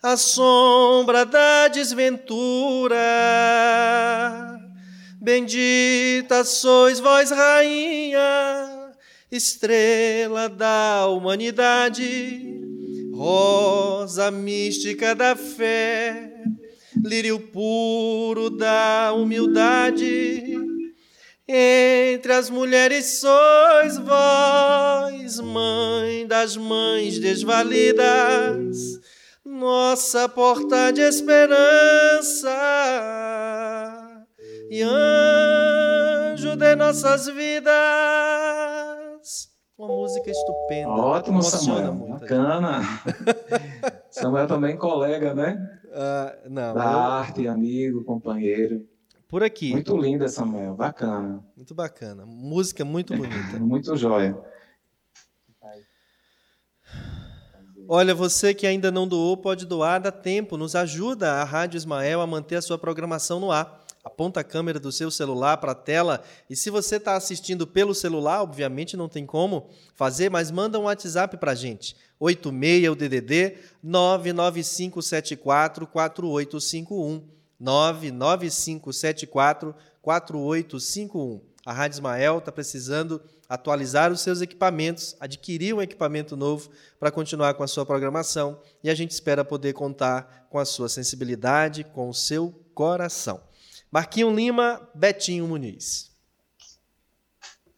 S1: a sombra da desventura. Bendita sois vós, rainha, estrela da humanidade, rosa mística da fé, lírio puro da humildade. Entre as mulheres sois vós, mãe das mães desvalidas nossa porta de esperança e anjo de nossas vidas. Uma música estupenda.
S3: Ótimo, Samuel. Muito. Bacana. Samuel também colega, né?
S1: Uh, não,
S3: da eu... arte, amigo, companheiro.
S1: Por aqui.
S3: Muito linda, Samuel. Bacana.
S1: Muito bacana. Música muito bonita.
S3: muito jóia.
S1: Olha, você que ainda não doou, pode doar, dá tempo, nos ajuda a Rádio Ismael a manter a sua programação no ar. Aponta a câmera do seu celular para a tela e se você está assistindo pelo celular, obviamente não tem como fazer, mas manda um WhatsApp para a gente. 86 o DDD 99574 4851 99574 4851. A Rádio Ismael está precisando atualizar os seus equipamentos, adquirir um equipamento novo para continuar com a sua programação e a gente espera poder contar com a sua sensibilidade, com o seu coração. Marquinho Lima, Betinho Muniz.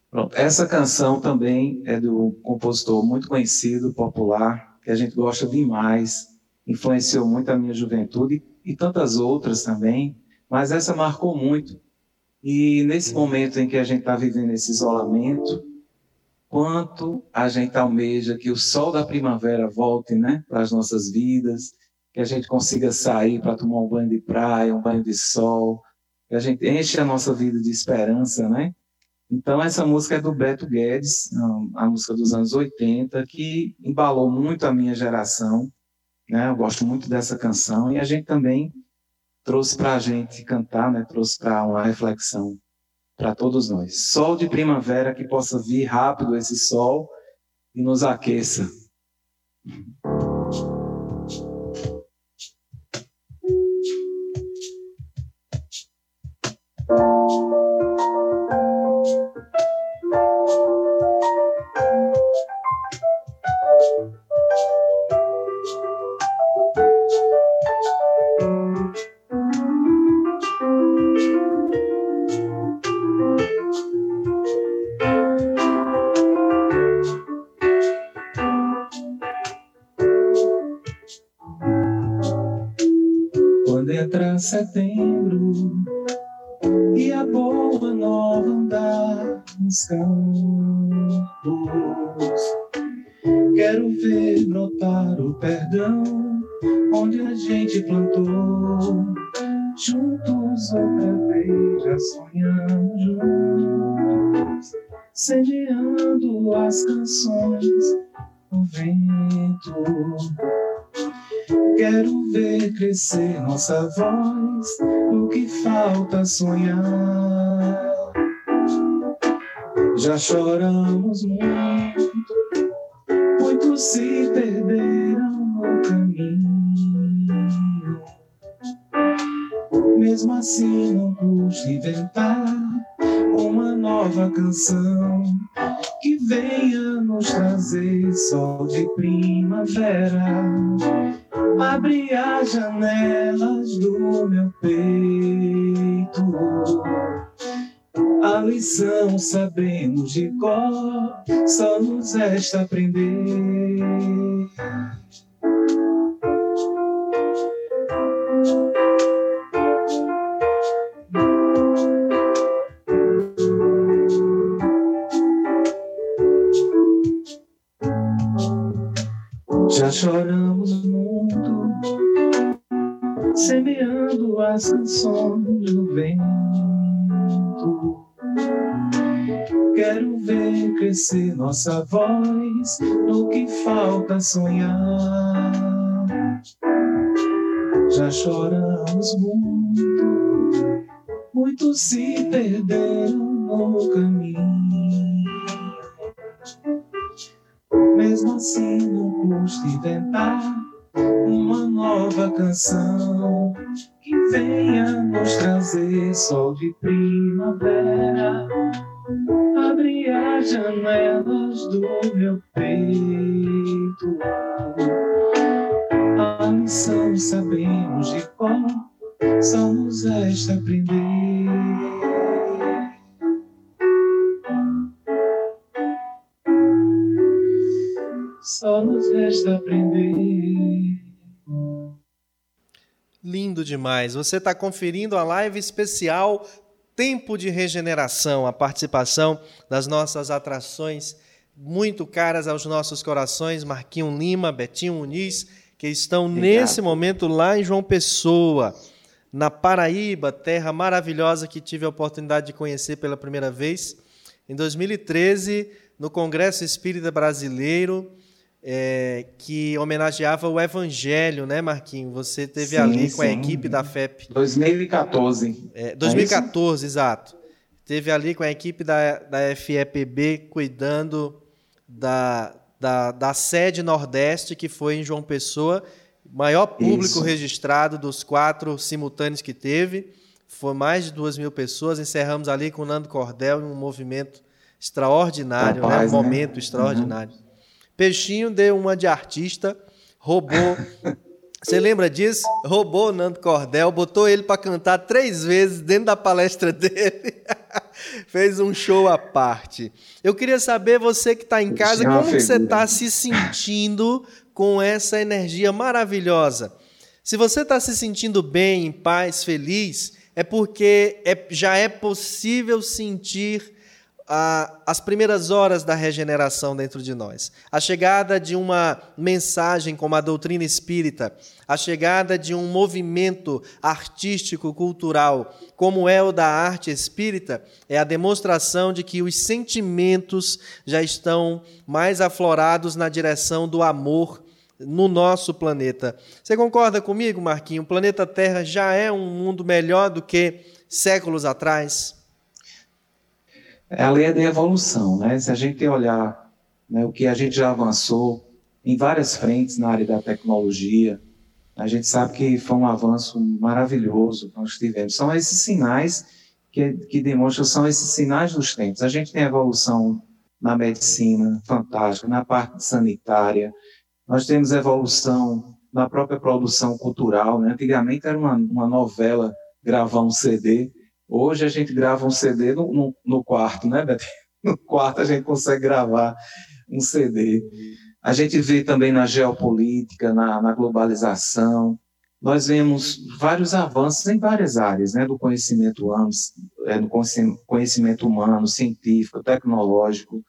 S3: Pronto. Essa canção também é do compositor muito conhecido, popular, que a gente gosta demais, influenciou muito a minha juventude e tantas outras também, mas essa marcou muito e nesse momento em que a gente está vivendo esse isolamento, quanto a gente almeja que o sol da primavera volte né, para as nossas vidas, que a gente consiga sair para tomar um banho de praia, um banho de sol, que a gente enche a nossa vida de esperança, né? Então, essa música é do Beto Guedes, a música dos anos 80, que embalou muito a minha geração. Né? Eu gosto muito dessa canção e a gente também trouxe para a gente cantar, né? trouxe para uma reflexão para todos nós. Sol de primavera que possa vir rápido esse sol e nos aqueça. Crescer nossa voz, o que falta sonhar. Já choramos muito, muitos se perderam no caminho. Mesmo assim, não custa inventar uma nova canção que venha nos trazer sol de primavera Abre as janelas do meu peito. A lição sabemos de cor, só nos resta aprender. Voz no que falta sonhar. Já choramos muito, muitos se perderam no caminho. Mesmo assim, não custa inventar uma nova canção que venha nos trazer sol de primavera. Abre as janelas do meu peito. A missão sabemos de qual, só nos resta aprender. Só nos resta aprender.
S1: Lindo demais. Você está conferindo a live especial Tempo de Regeneração, a participação das nossas atrações muito caras aos nossos corações, Marquinho Lima, Betinho Muniz, que estão Obrigado. nesse momento lá em João Pessoa, na Paraíba, terra maravilhosa que tive a oportunidade de conhecer pela primeira vez. Em 2013, no Congresso Espírita Brasileiro, é, que homenageava o Evangelho, né, Marquinhos? Você teve sim, ali com sim. a equipe da FEP.
S3: 2014.
S1: É, 2014, é exato. Teve ali com a equipe da, da FEPB cuidando da, da, da sede Nordeste, que foi em João Pessoa. Maior público isso. registrado dos quatro simultâneos que teve. Foi mais de duas mil pessoas. Encerramos ali com o Nando Cordel um movimento extraordinário, Rapaz, né? um momento né? extraordinário. Uhum. Peixinho deu uma de artista, roubou. Você lembra disso? Roubou o Nando Cordel, botou ele para cantar três vezes dentro da palestra dele. Fez um show à parte. Eu queria saber, você que está em casa, como você está se sentindo com essa energia maravilhosa? Se você está se sentindo bem, em paz, feliz, é porque é, já é possível sentir a, as primeiras horas da regeneração dentro de nós. A chegada de uma mensagem como a doutrina espírita, a chegada de um movimento artístico, cultural, como é o da arte espírita, é a demonstração de que os sentimentos já estão mais aflorados na direção do amor no nosso planeta. Você concorda comigo, Marquinho? O planeta Terra já é um mundo melhor do que séculos atrás?
S3: É a lei da evolução. Né? Se a gente olhar né, o que a gente já avançou em várias frentes na área da tecnologia, a gente sabe que foi um avanço maravilhoso que nós tivemos. São esses sinais que, que demonstram, são esses sinais dos tempos. A gente tem evolução na medicina, fantástica, na parte sanitária, nós temos evolução na própria produção cultural. Né? Antigamente era uma, uma novela gravar um CD, Hoje a gente grava um CD no, no, no quarto, né, Beto? No quarto a gente consegue gravar um CD. A gente vê também na geopolítica, na, na globalização, nós vemos vários avanços em várias áreas, né, do conhecimento humano, é, do conhecimento humano, científico, tecnológico,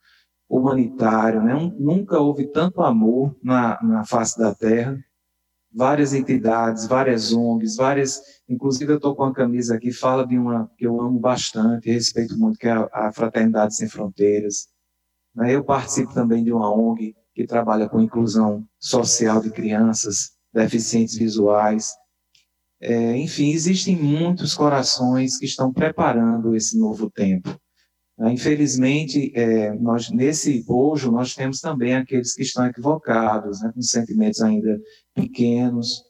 S3: humanitário, né? Nunca houve tanto amor na, na face da Terra várias entidades, várias ONGs, várias. Inclusive, eu estou com uma camisa aqui, fala de uma que eu amo bastante, respeito muito, que é a, Fraternidade Sem Fronteiras. Né? Eu participo também de uma ONG que trabalha com inclusão social de crianças deficientes visuais. É, enfim, existem muitos corações que estão preparando esse novo tempo. Né? Infelizmente, é, nós, nesse bojo, nós temos também aqueles que estão equivocados, né, com sentimentos ainda pequenos,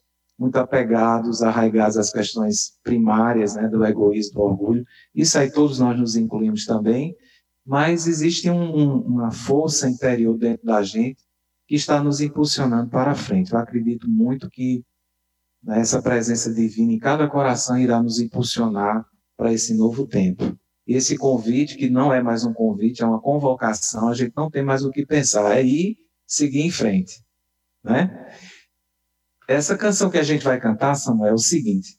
S3: muito apegados, arraigados às questões primárias né, do egoísmo, do orgulho. Isso aí todos nós nos incluímos também, mas existe um, um, uma força interior dentro da gente que está nos impulsionando para a frente. Eu acredito muito que né, essa presença divina em cada coração irá nos impulsionar para esse novo tempo. Esse convite, que não é mais um convite, é uma convocação, a gente não tem mais o que pensar, é ir seguir em frente. Né? Essa canção que a gente vai cantar, Samuel, é o seguinte: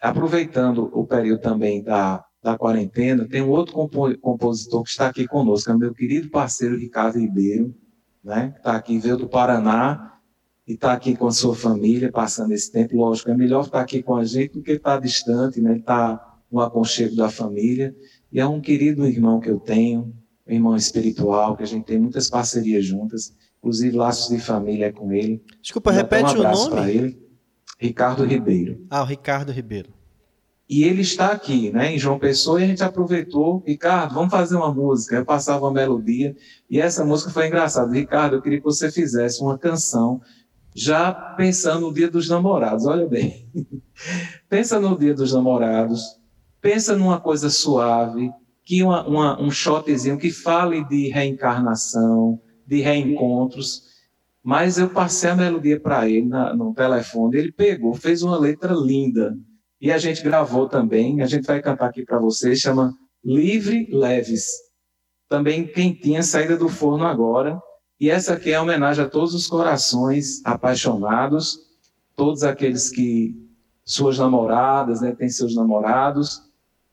S3: aproveitando o período também da, da quarentena, tem um outro compo compositor que está aqui conosco, é meu querido parceiro Ricardo Ribeiro, né? Está aqui, veio do Paraná e está aqui com a sua família, passando esse tempo. Lógico, é melhor estar aqui com a gente do que estar distante, né? Está no aconchego da família. E é um querido irmão que eu tenho, um irmão espiritual, que a gente tem muitas parcerias juntas, inclusive laços de família com ele.
S1: Desculpa, repete um
S3: o
S1: nome.
S3: para ele. Ricardo Ribeiro.
S1: Ah, o Ricardo Ribeiro.
S3: E ele está aqui, né, em João Pessoa, e a gente aproveitou, Ricardo, vamos fazer uma música. Eu passava uma melodia, e essa música foi engraçada. Ricardo, eu queria que você fizesse uma canção, já pensando no Dia dos Namorados, olha bem. pensa no Dia dos Namorados, pensa numa coisa suave, que uma, uma, um shotzinho que fale de reencarnação, de reencontros. Mas eu passei a melodia para ele na, no telefone, ele pegou, fez uma letra linda e a gente gravou também, a gente vai cantar aqui para vocês, chama Livre Leves. Também quentinha, saída do forno agora. E essa aqui é homenagem a todos os corações apaixonados, todos aqueles que suas namoradas, né, têm seus namorados,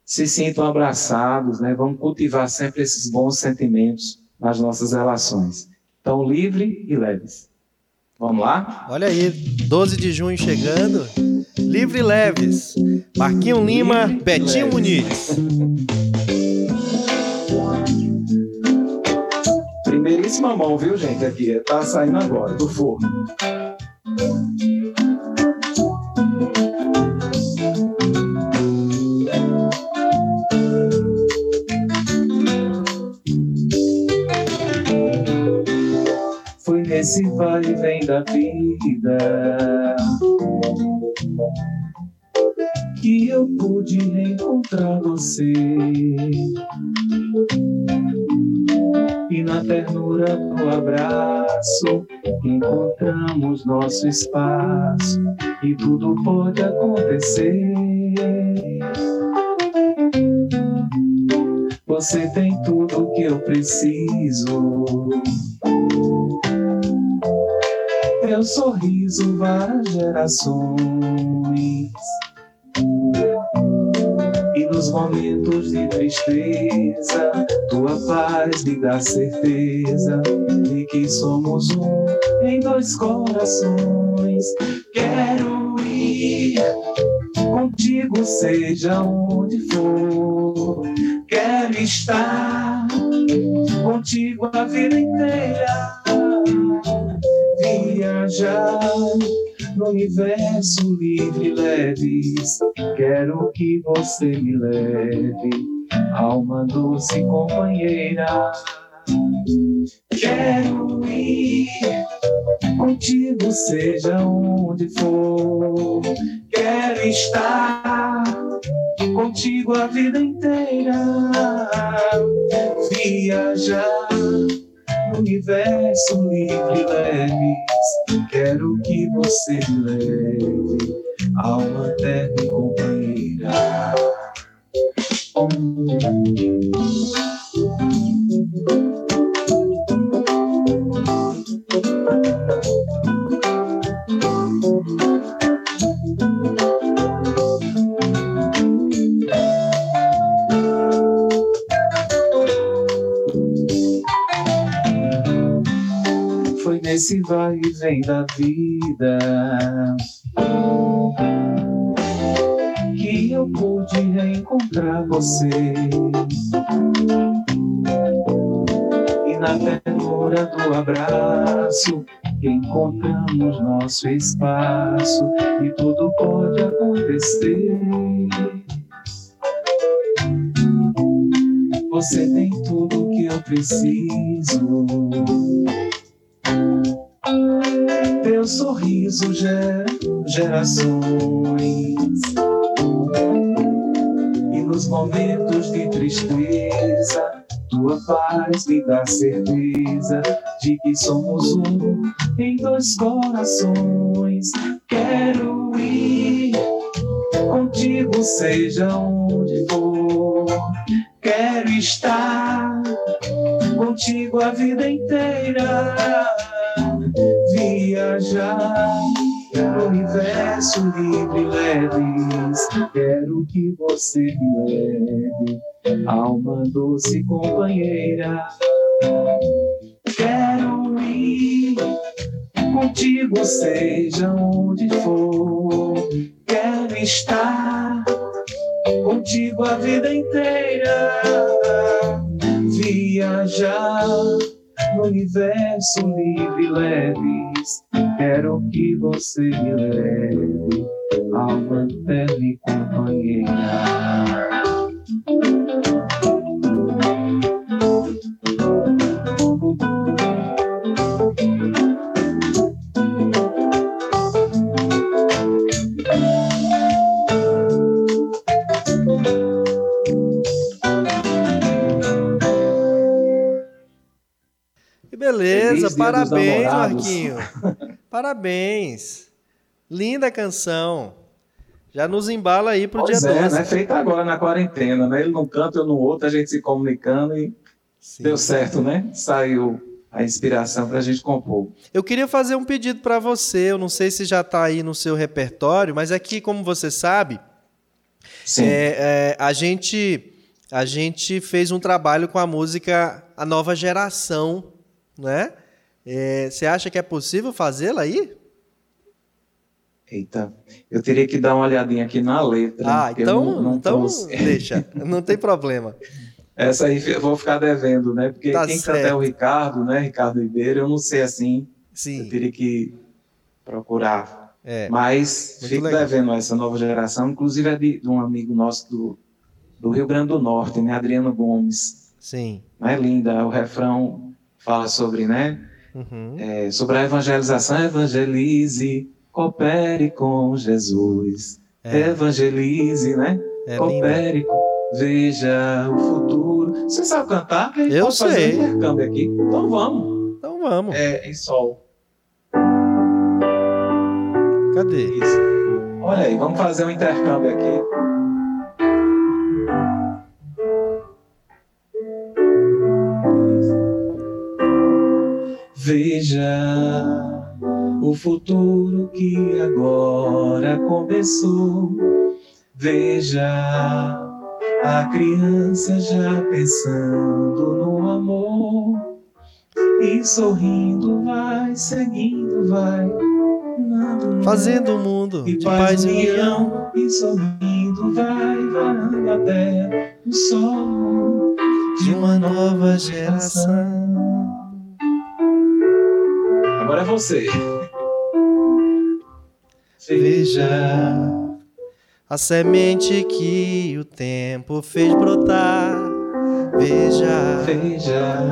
S3: se sintam abraçados, né? Vamos cultivar sempre esses bons sentimentos nas nossas relações. Então, livre e leves. Vamos lá?
S1: Olha aí, 12 de junho chegando. Livre e Leves. Marquinho Lima, Livre Betinho Muniz.
S3: Primeiríssima mão, viu, gente? Aqui, tá saindo agora do forno. Nesse vai e vem da vida que eu pude reencontrar você. E na ternura do abraço encontramos nosso espaço e tudo pode acontecer. Você tem tudo que eu preciso. Teu sorriso, várias gerações nos momentos de tristeza, tua paz me dá certeza de que somos um em dois corações. Quero ir contigo, seja onde for. Quero estar contigo a vida inteira. Viajar no universo livre e leves. Quero que você me leve, alma doce companheira. Quero ir contigo, seja onde for. Quero estar contigo a vida inteira. Viajar universo livre leves. Quero que você me leve, alma terra e companheira. Nesse vai e vem da vida. Que eu pude reencontrar você. E na ternura do abraço encontramos nosso espaço e tudo pode acontecer. Você tem tudo que eu preciso teu sorriso gera gerações. E nos momentos de tristeza, tua paz me dá certeza de que somos um em dois corações. Quero ir contigo, seja onde for. Quero estar contigo a vida inteira. Viajar no universo livre e leves. Quero que você me leve, alma doce companheira. Quero ir contigo, seja onde for. Quero estar contigo a vida inteira. Viajar no universo livre leves. Quero que você me leve, alma terra e companheira.
S1: Beleza, parabéns, Marquinho. parabéns. Linda canção. Já nos embala aí pro
S3: pois
S1: dia
S3: é,
S1: 12.
S3: Né? Feita agora na quarentena, né? Ele num canto, eu no outro, a gente se comunicando e Sim. deu certo, né? Saiu a inspiração para a gente compor.
S1: Eu queria fazer um pedido para você. Eu não sei se já está aí no seu repertório, mas aqui, como você sabe, é, é, a gente a gente fez um trabalho com a música A Nova Geração né? É, você acha que é possível fazê-la aí?
S3: Eita, eu teria que dar uma olhadinha aqui na letra.
S1: Ah, então, não, não então deixa, não tem problema.
S3: Essa aí eu vou ficar devendo, né? Porque tá quem certo. canta é o Ricardo, né? Ricardo Ribeiro, eu não sei assim.
S1: Sim.
S3: Eu teria que procurar. É, Mas fico legal. devendo essa nova geração, inclusive é de, de, um amigo nosso do, do Rio Grande do Norte, né? Adriano Gomes.
S1: Sim.
S3: Não é linda? O refrão fala sobre, né? Uhum. É, sobre a evangelização, evangelize, coopere com Jesus. É. Evangelize, né? É coopere, veja o futuro. Você sabe cantar?
S1: Eu sei. fazer
S3: um intercâmbio aqui. Então vamos.
S1: Então vamos.
S3: É em sol.
S1: Cadê?
S3: Isso. Olha aí, vamos fazer um intercâmbio aqui. Veja o futuro que agora começou. Veja a criança já pensando no amor e sorrindo vai, seguindo vai,
S1: fazendo o mundo de paz e união
S3: e sorrindo vai, varando a terra o sol
S1: de uma nova geração.
S3: Agora é você.
S1: Veja a semente que o tempo fez brotar. Veja,
S3: veja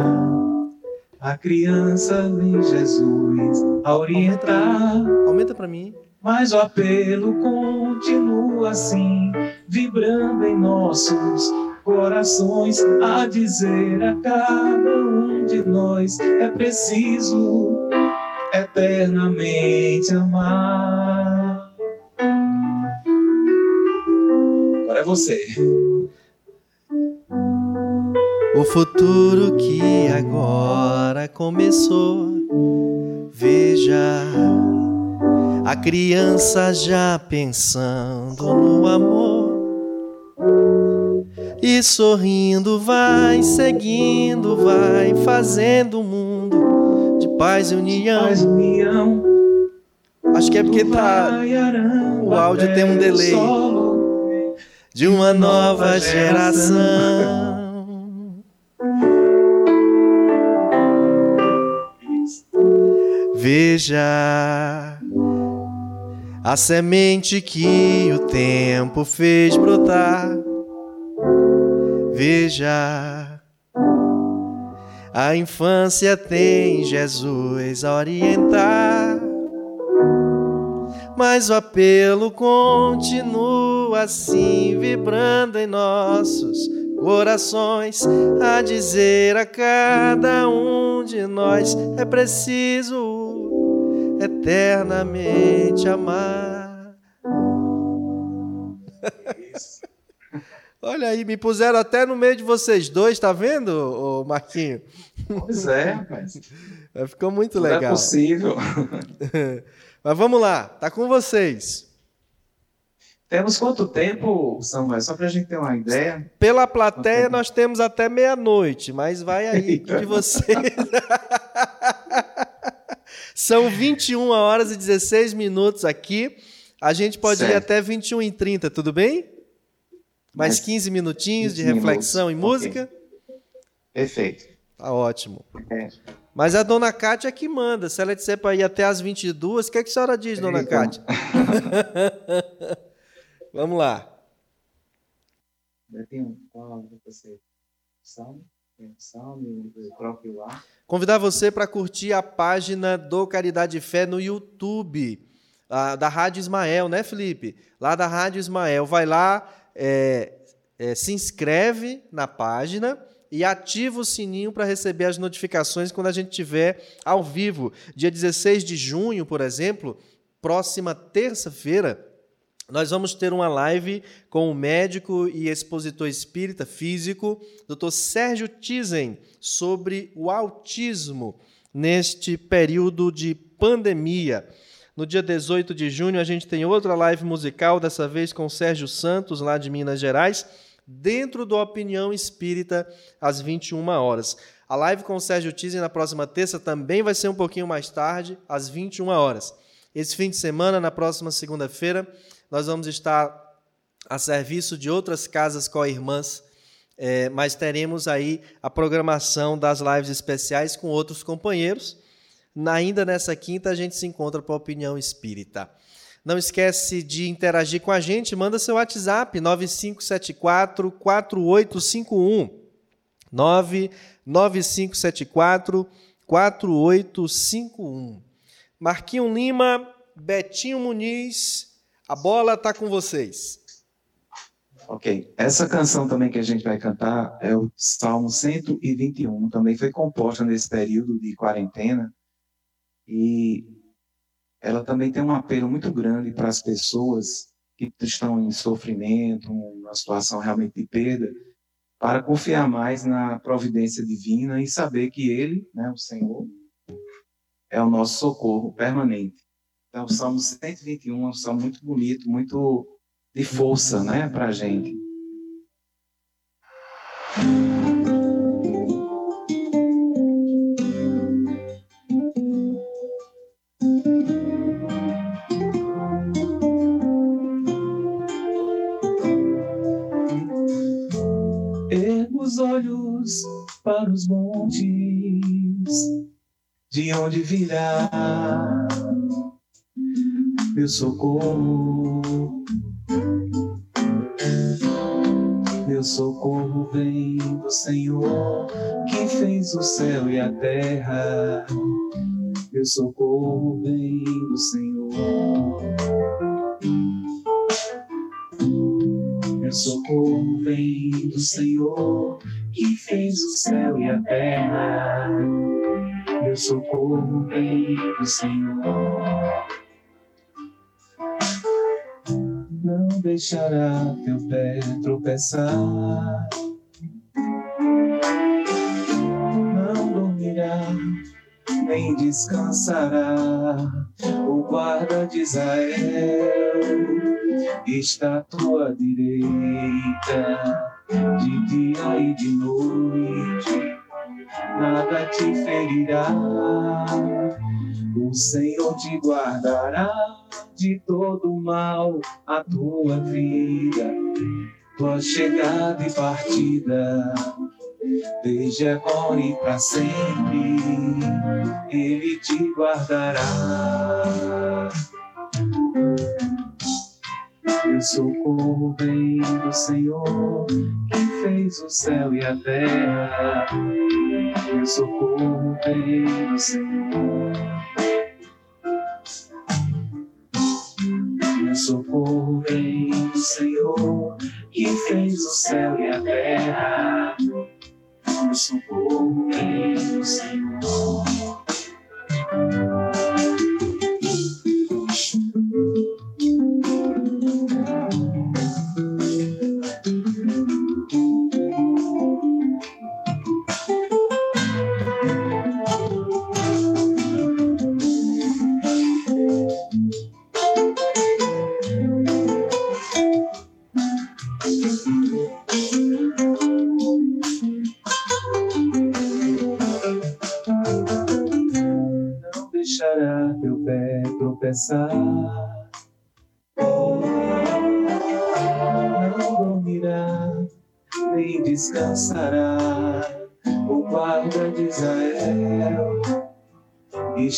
S3: a criança em Jesus a orientar.
S1: Aumenta, aumenta para mim.
S3: Mas o apelo continua assim, vibrando em nossos corações, a dizer a cada um de nós é preciso eternamente amar. Agora é você.
S1: O futuro que agora começou, veja a criança já pensando no amor e sorrindo vai, seguindo vai, fazendo o mundo Paz e união.
S3: Paz, união.
S1: Acho que é porque tá. O áudio tem um delay. De uma nova geração. Veja a semente que o tempo fez brotar. Veja a infância tem Jesus a orientar, mas o apelo continua assim, vibrando em nossos corações a dizer a cada um de nós é preciso eternamente amar. Olha aí, me puseram até no meio de vocês dois, tá vendo, Marquinho?
S3: Pois é, rapaz.
S1: Ficou muito Não é legal.
S3: É possível.
S1: Mas vamos lá, tá com vocês.
S3: Temos quanto tempo, Samuel? Só para a gente ter uma ideia.
S1: Pela plateia, nós temos até meia-noite, mas vai aí de vocês. São 21 horas e 16 minutos aqui. A gente pode certo. ir até 21 e 30, tudo bem? Mais 15 minutinhos 15 de reflexão minutos. e música?
S3: Okay. Perfeito.
S1: Tá ótimo. É. Mas a dona Cátia é que manda. Se ela disser para ir até as 22, o que, é que a senhora diz, dona então. Cátia? Vamos lá.
S3: Tem um qual você salmo, salmo, o próprio lá.
S1: Convidar você para curtir a página do Caridade e Fé no YouTube, da Rádio Ismael, né, Felipe? Lá da Rádio Ismael. Vai lá, é, é, se inscreve na página e ativa o sininho para receber as notificações quando a gente tiver ao vivo. Dia 16 de junho, por exemplo, próxima terça-feira, nós vamos ter uma live com o médico e expositor espírita físico, Dr. Sérgio Tizen, sobre o autismo neste período de pandemia. No dia 18 de junho, a gente tem outra live musical, dessa vez com Sérgio Santos, lá de Minas Gerais, dentro do Opinião Espírita, às 21 horas. A live com o Sérgio Tizen na próxima terça também vai ser um pouquinho mais tarde, às 21 horas. Esse fim de semana, na próxima segunda-feira, nós vamos estar a serviço de outras casas co-irmãs, é, mas teremos aí a programação das lives especiais com outros companheiros Ainda nessa quinta a gente se encontra para a opinião espírita. Não esquece de interagir com a gente, manda seu WhatsApp 9574 4851. 99574 4851. Marquinho Lima, Betinho Muniz, a bola está com vocês.
S3: Ok. Essa canção também que a gente vai cantar é o Salmo 121. Também foi composta nesse período de quarentena e ela também tem um apelo muito grande para as pessoas que estão em sofrimento, uma situação realmente de perda, para confiar mais na providência divina e saber que Ele, né, o Senhor, é o nosso socorro permanente. Então, o Salmo 121 é um salmo muito bonito, muito de força né, para a gente. Para os montes, de onde virá meu socorro. Meu socorro vem do Senhor, que fez o céu e a terra. Meu socorro vem do Senhor. Meu socorro vem do Senhor, que fez o céu e a terra. Meu socorro vem do Senhor. Não deixará teu pé tropeçar. Não dormirá, nem descansará. O guarda de Israel está à tua direita, de dia e de noite, nada te ferirá. O Senhor te guardará de todo mal a tua vida, tua chegada e partida. Desde agora e para sempre, Ele te guardará. Meu socorro vem do Senhor, que fez o céu e a terra. Meu socorro vem do Senhor. Meu socorro vem do Senhor, que fez o céu e a terra. Meu socorro vem do Senhor.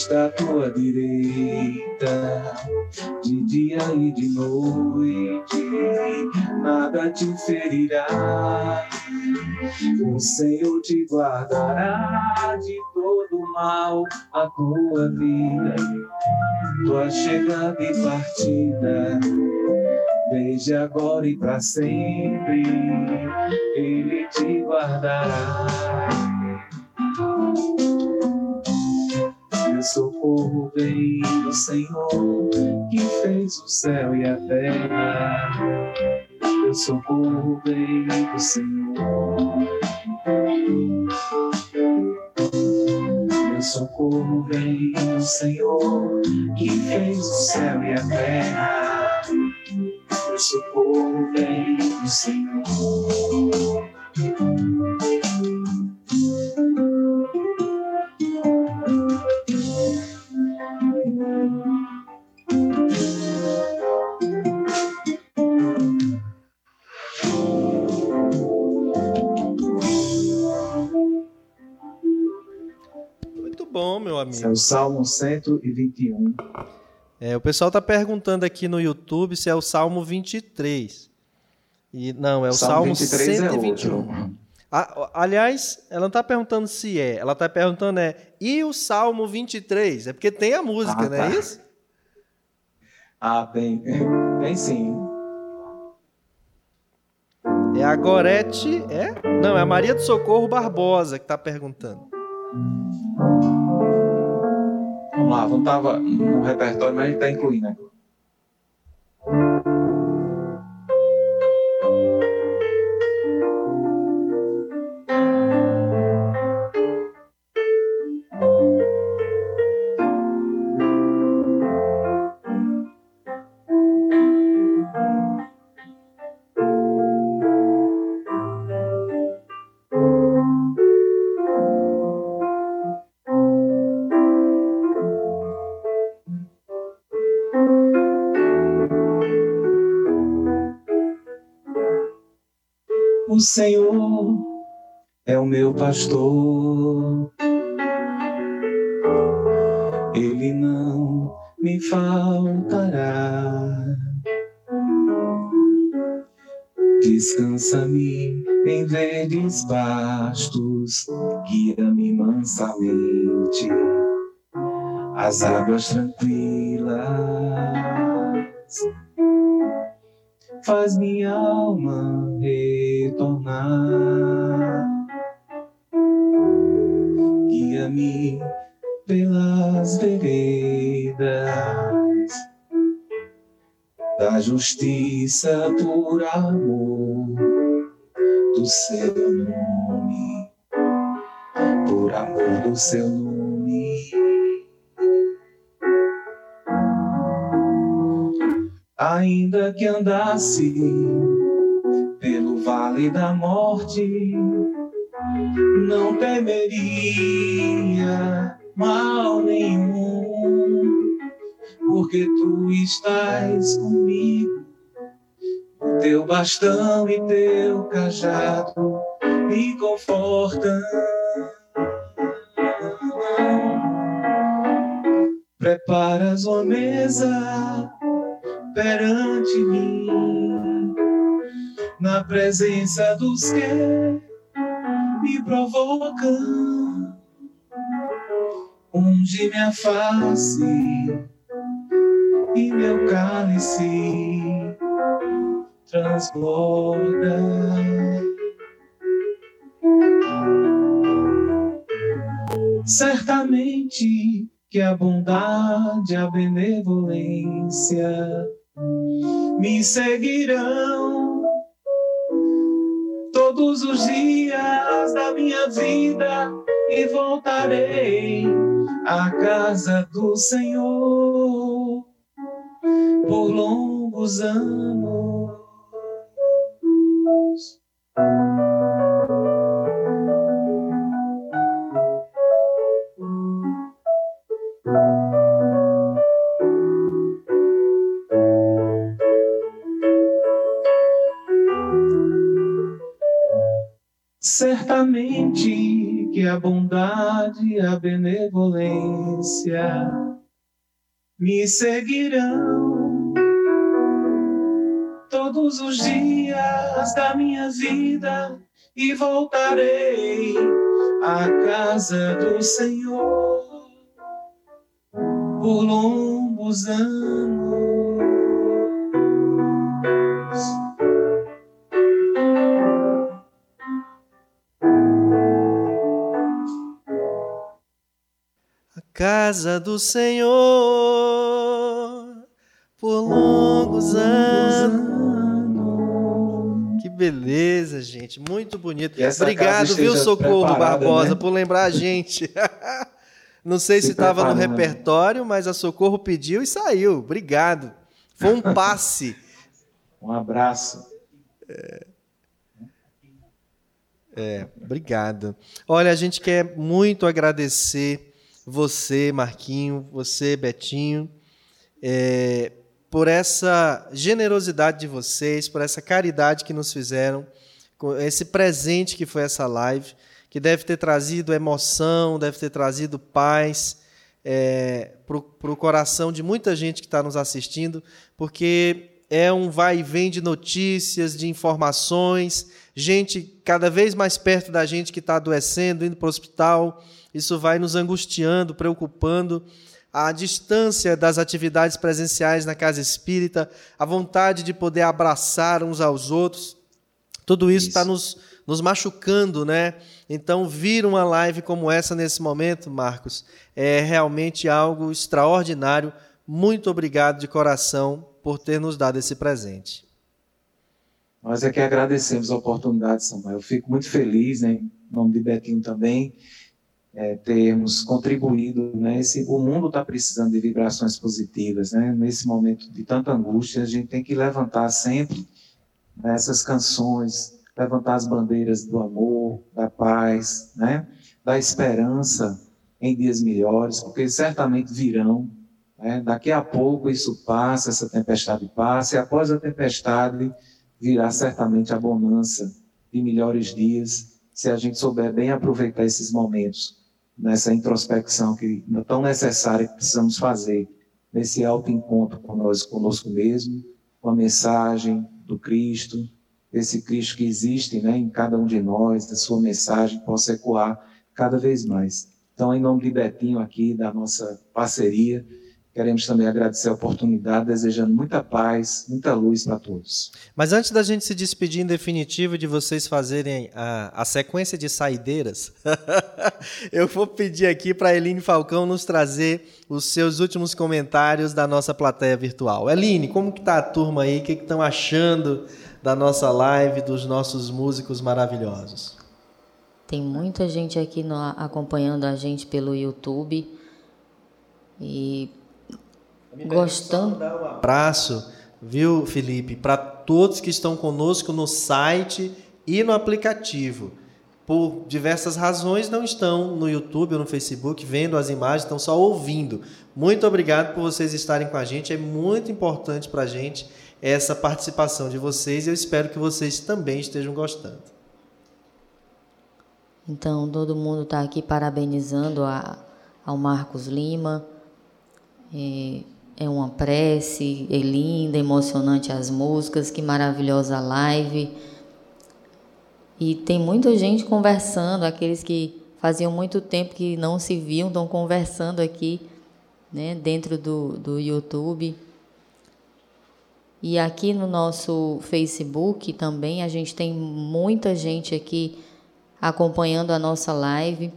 S3: Está à tua direita, de dia e de noite, nada te ferirá. O Senhor te guardará de todo mal a tua vida, tua chegada e partida. Desde agora e para sempre, Ele te guardará. Socorro vem do Senhor, que fez o céu e a terra. Meu socorro vem do Senhor. Meu socorro vem do Senhor, que fez o céu e a terra. Meu socorro vem do Senhor.
S1: Amigo. É
S3: o Salmo 121.
S1: É, o pessoal está perguntando aqui no YouTube se é o Salmo 23. E, não, é o Salmo, Salmo 121. É aliás, ela não está perguntando se é, ela está perguntando é, e o Salmo 23? É porque tem a música, ah, não é tá. isso?
S3: Ah, tem. Tem sim.
S1: É a Gorete, é? Não, é a Maria do Socorro Barbosa que está perguntando.
S3: Vamos lá, não estava no repertório, mas a gente está incluindo agora. O Senhor é o meu pastor, Ele não me faltará. Descansa-me em verdes pastos, guia-me mansamente às águas tranquilas faz justiça por amor do seu nome, por amor do seu nome. Ainda que andasse pelo vale da morte, não temeria mal nenhum, porque tu estás comigo. Teu bastão e teu cajado me confortam. Preparas uma mesa perante mim, na presença dos que me provocam. Unge minha face e meu cálice transborda. Certamente que a bondade, a benevolência me seguirão todos os dias da minha vida e voltarei à casa do Senhor por longos anos. Certamente que a bondade e a benevolência me seguirão todos os dias da minha vida e voltarei à casa do Senhor por longos anos.
S1: casa do Senhor por longos anos. Beleza, gente, muito bonito. Obrigado, viu, Socorro Barbosa, né? por lembrar a gente. Não sei se estava no repertório, mas a Socorro pediu e saiu. Obrigado. Foi um passe.
S3: um abraço.
S1: É. É, obrigado. Olha, a gente quer muito agradecer você, Marquinho, você, Betinho, é, por essa generosidade de vocês, por essa caridade que nos fizeram, esse presente que foi essa live, que deve ter trazido emoção, deve ter trazido paz é, para o coração de muita gente que está nos assistindo, porque é um vai e vem de notícias, de informações, gente cada vez mais perto da gente que está adoecendo, indo para o hospital, isso vai nos angustiando, preocupando. A distância das atividades presenciais na casa espírita, a vontade de poder abraçar uns aos outros, tudo isso está nos, nos machucando, né? Então, vir uma live como essa nesse momento, Marcos, é realmente algo extraordinário. Muito obrigado de coração por ter nos dado esse presente.
S3: Nós é que agradecemos a oportunidade, Samuel. Eu fico muito feliz, né, em nome de Betinho também, é, termos contribuído, né? Esse, o mundo está precisando de vibrações positivas, né? Nesse momento de tanta angústia, a gente tem que levantar sempre né, essas canções, levantar as bandeiras do amor, da paz, né? Da esperança em dias melhores, porque certamente virão. Né? Daqui a pouco isso passa, essa tempestade passa, e após a tempestade virá certamente a bonança de melhores dias, se a gente souber bem aproveitar esses momentos nessa introspecção que é tão necessária que precisamos fazer nesse alto encontro com nós, conosco mesmo, com a mensagem do Cristo, esse Cristo que existe né, em cada um de nós, da sua mensagem possa ecoar cada vez mais. Então, em nome de Betinho aqui, da nossa parceria, Queremos também agradecer a oportunidade, desejando muita paz, muita luz para todos.
S1: Mas antes da gente se despedir em definitivo de vocês fazerem a, a sequência de saideiras, eu vou pedir aqui para a Eline Falcão nos trazer os seus últimos comentários da nossa plateia virtual. Eline, como que está a turma aí? O que estão achando da nossa live, dos nossos músicos maravilhosos?
S2: Tem muita gente aqui no, acompanhando a gente pelo YouTube. E gostando.
S1: Dar um abraço, viu, Felipe, para todos que estão conosco no site e no aplicativo. Por diversas razões não estão no YouTube ou no Facebook vendo as imagens, estão só ouvindo. Muito obrigado por vocês estarem com a gente. É muito importante para a gente essa participação de vocês. Eu espero que vocês também estejam gostando.
S2: Então, todo mundo está aqui parabenizando a, ao Marcos Lima. E é uma prece, é linda, emocionante as músicas, que maravilhosa live. E tem muita gente conversando, aqueles que faziam muito tempo que não se viam, estão conversando aqui, né, dentro do, do YouTube. E aqui no nosso Facebook também a gente tem muita gente aqui acompanhando a nossa live.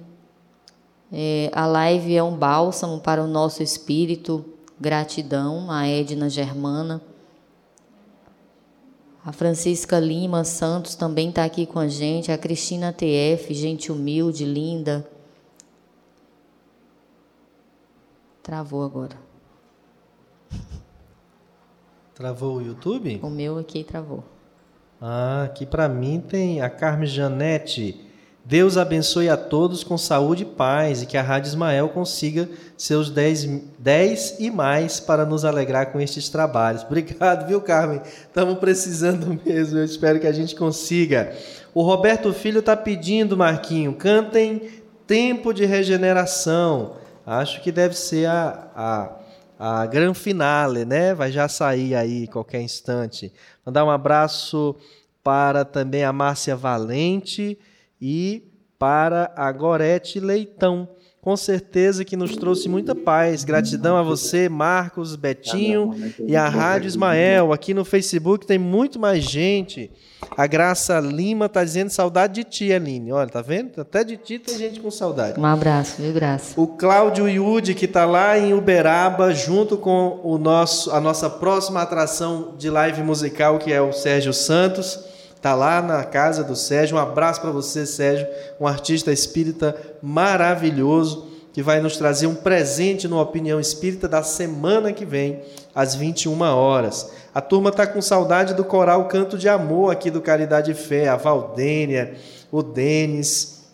S2: É, a live é um bálsamo para o nosso espírito, Gratidão a Edna Germana. A Francisca Lima Santos também está aqui com a gente. A Cristina TF, gente humilde, linda. Travou agora.
S1: Travou o YouTube?
S2: O meu aqui travou.
S1: Ah, aqui para mim tem a Carme Janete. Deus abençoe a todos com saúde e paz e que a Rádio Ismael consiga seus 10, e mais para nos alegrar com estes trabalhos. Obrigado, viu, Carmen? Estamos precisando mesmo, eu espero que a gente consiga. O Roberto Filho está pedindo, Marquinho, cantem Tempo de Regeneração. Acho que deve ser a, a, a grande finale, né? Vai já sair aí qualquer instante. Mandar um abraço para também a Márcia Valente e para a Gorete Leitão. Com certeza que nos trouxe muita paz. Gratidão a você, Marcos, Betinho e a Rádio Ismael. Aqui no Facebook tem muito mais gente. A Graça Lima está dizendo saudade de ti, Aline. Olha, tá vendo? Até de ti tem gente com saudade.
S2: Um abraço, viu, Graça?
S1: O Cláudio Yudi, que está lá em Uberaba, junto com o nosso, a nossa próxima atração de live musical, que é o Sérgio Santos. Está lá na casa do Sérgio. Um abraço para você, Sérgio, um artista espírita maravilhoso que vai nos trazer um presente no Opinião Espírita da semana que vem, às 21 horas. A turma está com saudade do coral Canto de Amor aqui do Caridade e Fé, a Valdênia, o Denis.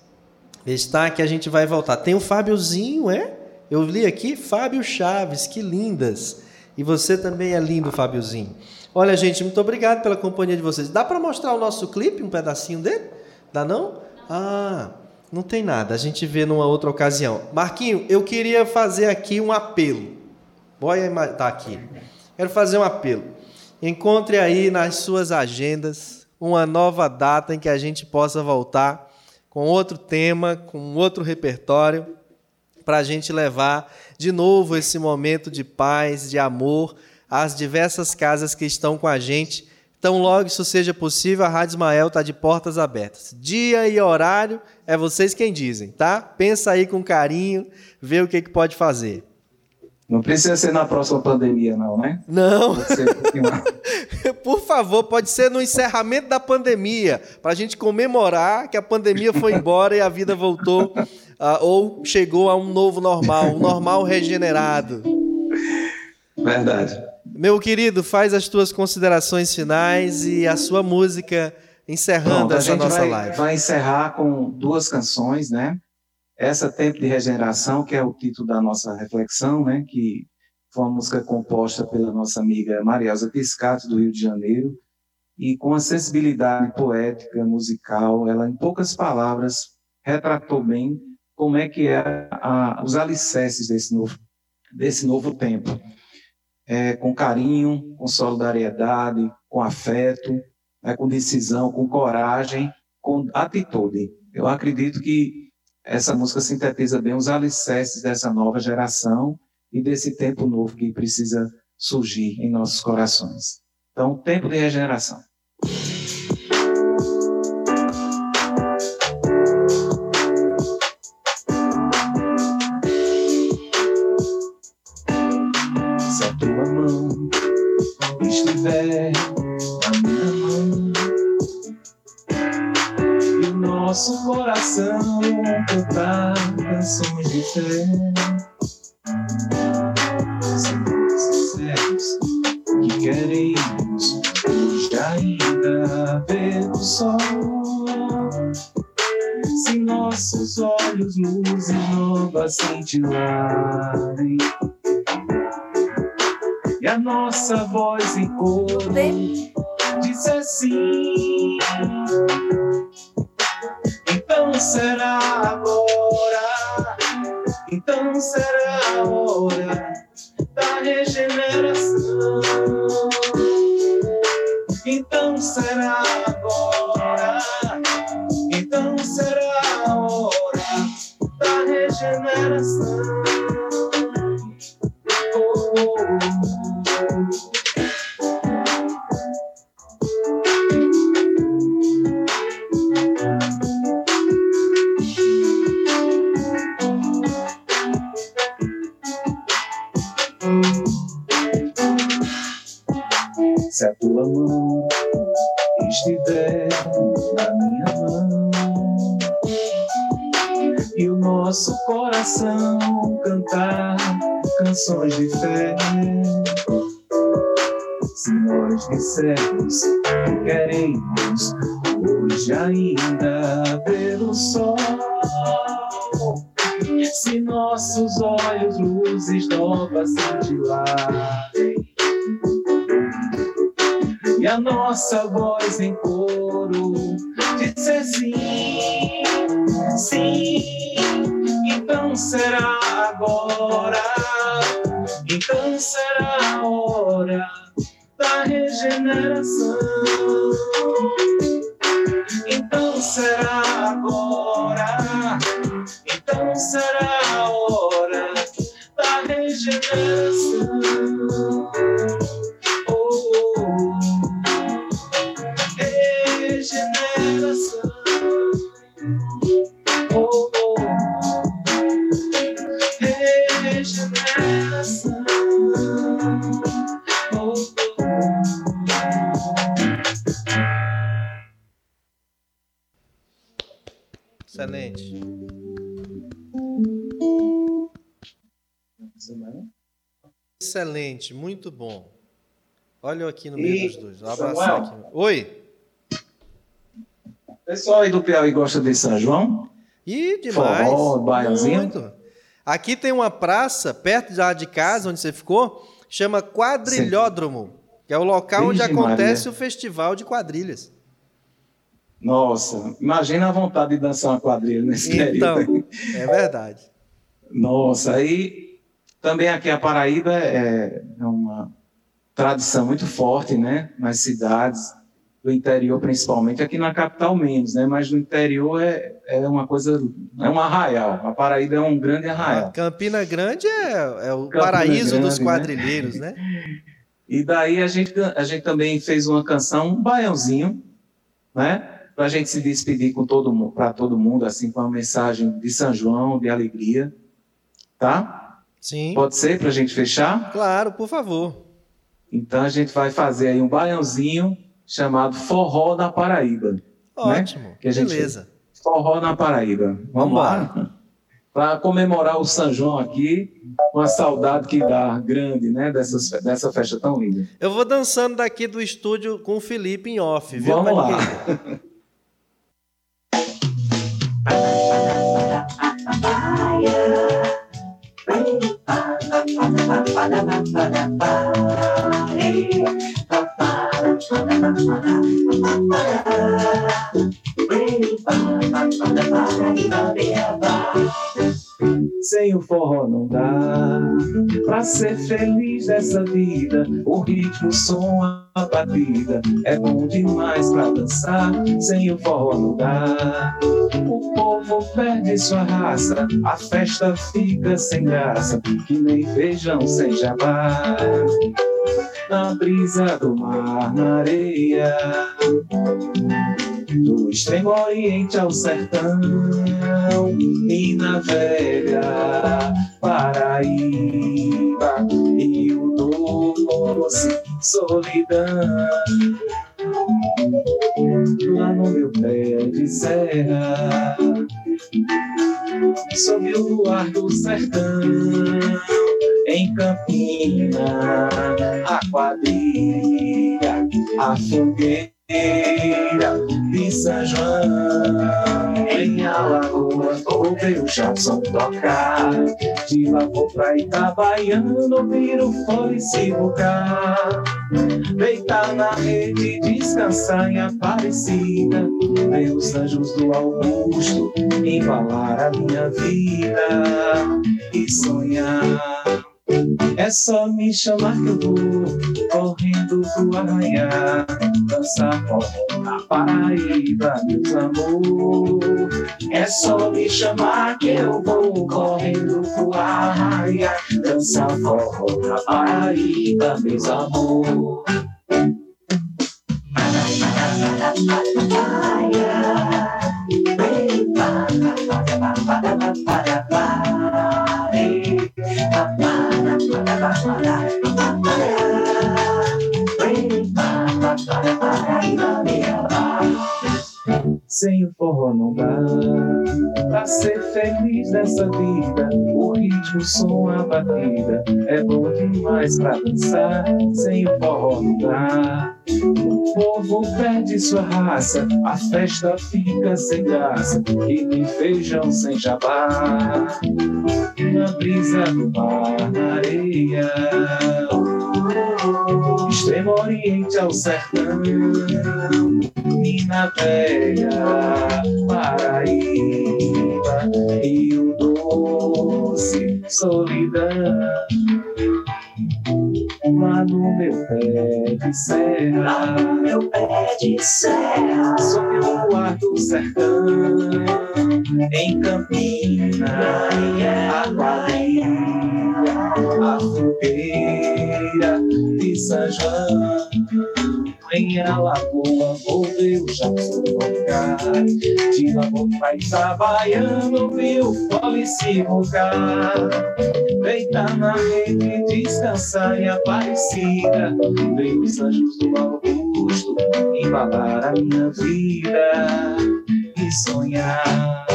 S1: Está que a gente vai voltar. Tem o Fábiozinho, é? Eu li aqui, Fábio Chaves, que lindas. E você também é lindo, Fábiozinho. Olha, gente, muito obrigado pela companhia de vocês. Dá para mostrar o nosso clipe, um pedacinho dele? Dá não? Ah, não tem nada. A gente vê numa outra ocasião. Marquinho, eu queria fazer aqui um apelo. Olha, tá aqui. Quero fazer um apelo. Encontre aí nas suas agendas uma nova data em que a gente possa voltar com outro tema, com outro repertório, para a gente levar de novo esse momento de paz, de amor às diversas casas que estão com a gente. Então, logo isso seja possível, a Rádio Ismael está de portas abertas. Dia e horário é vocês quem dizem, tá? Pensa aí com carinho, vê o que, que pode fazer.
S3: Não precisa ser na próxima pandemia, não, né?
S1: Não. Um Por favor, pode ser no encerramento da pandemia, para a gente comemorar que a pandemia foi embora e a vida voltou, uh, ou chegou a um novo normal, um normal regenerado.
S3: Verdade.
S1: Meu querido, faz as tuas considerações finais e a sua música encerrando Pronto, essa nossa
S3: vai,
S1: live.
S3: Vai encerrar com duas canções, né? Essa Tempo de Regeneração, que é o título da nossa reflexão, né? Que foi uma música composta pela nossa amiga Marielza Piscato, do Rio de Janeiro, e com a sensibilidade poética, musical, ela, em poucas palavras, retratou bem como é que é a, os alicerces desse novo, desse novo tempo é, com carinho, com solidariedade, com afeto, é, com decisão, com coragem, com atitude. Eu acredito que essa música sintetiza bem os alicerces dessa nova geração e desse tempo novo que precisa surgir em nossos corações. Então, tempo de regeneração. Nosso coração cantar canções de fé. Somos sinceros que queremos hoje ainda ver o sol. Se nossos olhos luzes novas cintilarem e a nossa voz em coro diz assim então será agora, então será a hora da regeneração. Então será agora, então será a hora da regeneração. Oh, oh, oh. Se a tua mão estiver na minha mão e o nosso coração cantar canções de fé, dissermos regeneração.
S1: Muito bom. Olha eu aqui no meio
S3: E,
S1: dos dois. Abraçar aqui. Oi.
S3: Pessoal aí do Piauí gosta de São João?
S1: Ih, demais.
S3: Forró?
S1: Muito. Aqui tem uma praça, perto lá de casa, onde você ficou, chama Quadrilhódromo, que é o local onde
S3: Virgem
S1: acontece
S3: Maria.
S1: o festival de quadrilhas.
S3: Nossa, imagina a vontade de dançar uma quadrilha nesse
S1: Então,
S3: período.
S1: é verdade.
S3: Nossa, aí também aqui a Paraíba é, é uma tradição muito forte, né? Nas cidades do interior, principalmente, aqui na capital menos, né? Mas no interior é, é uma coisa, é um arraial. A Paraíba é um grande arraial.
S1: Campina Grande é, é o
S3: Campina
S1: paraíso dos
S3: Grande, né?
S1: quadrilheiros, né?
S3: E daí a gente, a gente também fez uma canção, um baiãozinho, né? Para a gente se despedir com todo mundo, para todo mundo, assim, com uma mensagem de São João, de alegria, tá?
S1: Sim.
S3: Pode ser para a gente fechar?
S1: Claro, por favor.
S3: Então a gente vai fazer aí um baiãozinho chamado Forró da Paraíba.
S1: Ótimo.
S3: Que a gente-
S1: Beleza.
S3: Forró na Paraíba. Vamos
S1: Vamos
S3: lá? Para comemorar o São João aqui, uma saudade que dá grande, né? Dessas, dessa festa tão linda.
S1: Eu vou dançando daqui do estúdio com o Felipe em off, viu?
S3: Vamos
S1: Pra
S3: lá.
S1: ninguém-
S3: Sem o forró não dá pra ser feliz dessa vida. O ritmo, o som, a batida é bom demais pra dançar. Sem o forró não dá. O povo perde sua raça, a festa fica sem graça, que nem feijão sem jabá. Na brisa do mar, na areia, do extremo oriente ao sertão na velha Paraíba, Rio Doce, solidão. Lá no meu pé de serra, sob o luar do sertão, em Campina, a quadrilha, a fogueira São João. Em Alagoas, ouvir o Jackson tocar. De vou pra Itabaiana, ouvir o fole se bucar. Deitar na rede, descansar em Aparecida. Ver os anjos do Augusto embalar a minha vida e sonhar. É só me chamar que eu vou correndo pro arraiar, dançar forró na Paraíba, meus amor. É só me chamar que eu vou correndo pro arraiar, dançar forró na Paraíba, meus amor. bajo la Sem o forró não dá Pra ser feliz nessa vida, o ritmo, o som, a batida é bom demais pra dançar sem o forró não dá. O povo perde sua raça, a festa fica sem graça, e tem feijão sem jabá. Uma brisa do mar na areia, extremo oriente ao sertão, Mina Velha, Paraíba, Rio Doce, solidão lá no meu pé de serra.
S4: Lá no meu pé de serra.
S3: Sob o ar do sertão, em Campina, a quadrilha, a fogueira São João. Em Alagoa vou ver o Jackson tocar De lá vou pra Itabaiana ouvir o fole se vogar Deitar na rede, descansar em Aparecida. Ver os anjos do Augusto embalar a minha vida E sonhar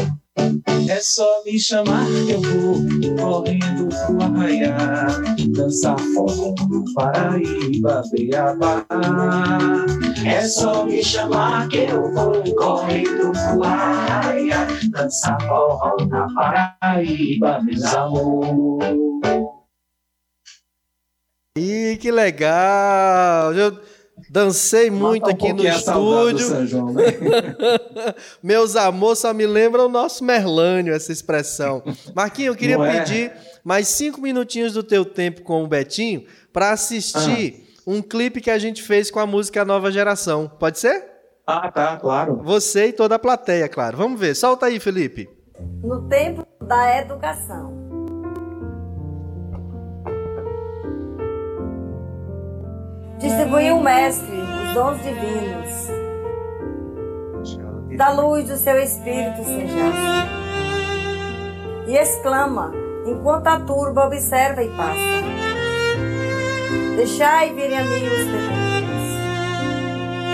S3: é só me chamar que eu vou correndo pro arraiar, dançar forró no Paraíba, Beabá. É só me chamar que eu vou correndo pro arraiar, dançar forró na Paraíba, meus amor.
S1: Ih, que legal! Eu dancei muito
S3: Mata um
S1: aqui no estúdio.
S3: São João, né?
S1: Meus amores só me lembram o nosso Merlânio, essa expressão. Marquinhos, eu queria
S3: é?
S1: pedir mais cinco minutinhos do teu tempo com o Betinho para assistir
S3: Ah.
S1: um clipe que a gente fez com a música Nova Geração. Pode ser?
S3: Ah, tá, claro.
S1: Você e toda a plateia, claro. Vamos ver. Solta aí, Felipe.
S5: no tempo da educação. Distribuiu o Mestre os dons divinos, da luz do seu Espírito sejasse. E exclama, enquanto a turba observa e passa. Deixai virem a mim os pequeninos,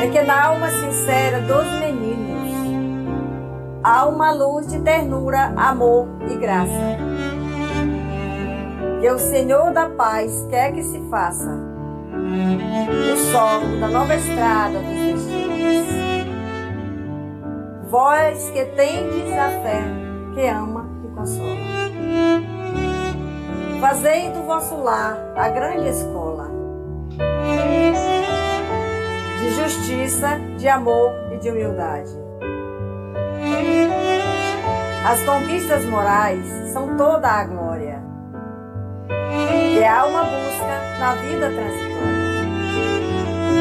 S5: é que na alma sincera dos meninos há uma luz de ternura, amor e graça. Que o Senhor da paz quer que se faça o solo da nova estrada dos destinos. Vós que tendes a fé, que ama e consola. Fazei do vosso lar a grande escola de justiça, de amor e de humildade. As conquistas morais são toda a glória. E há uma busca na vida transitória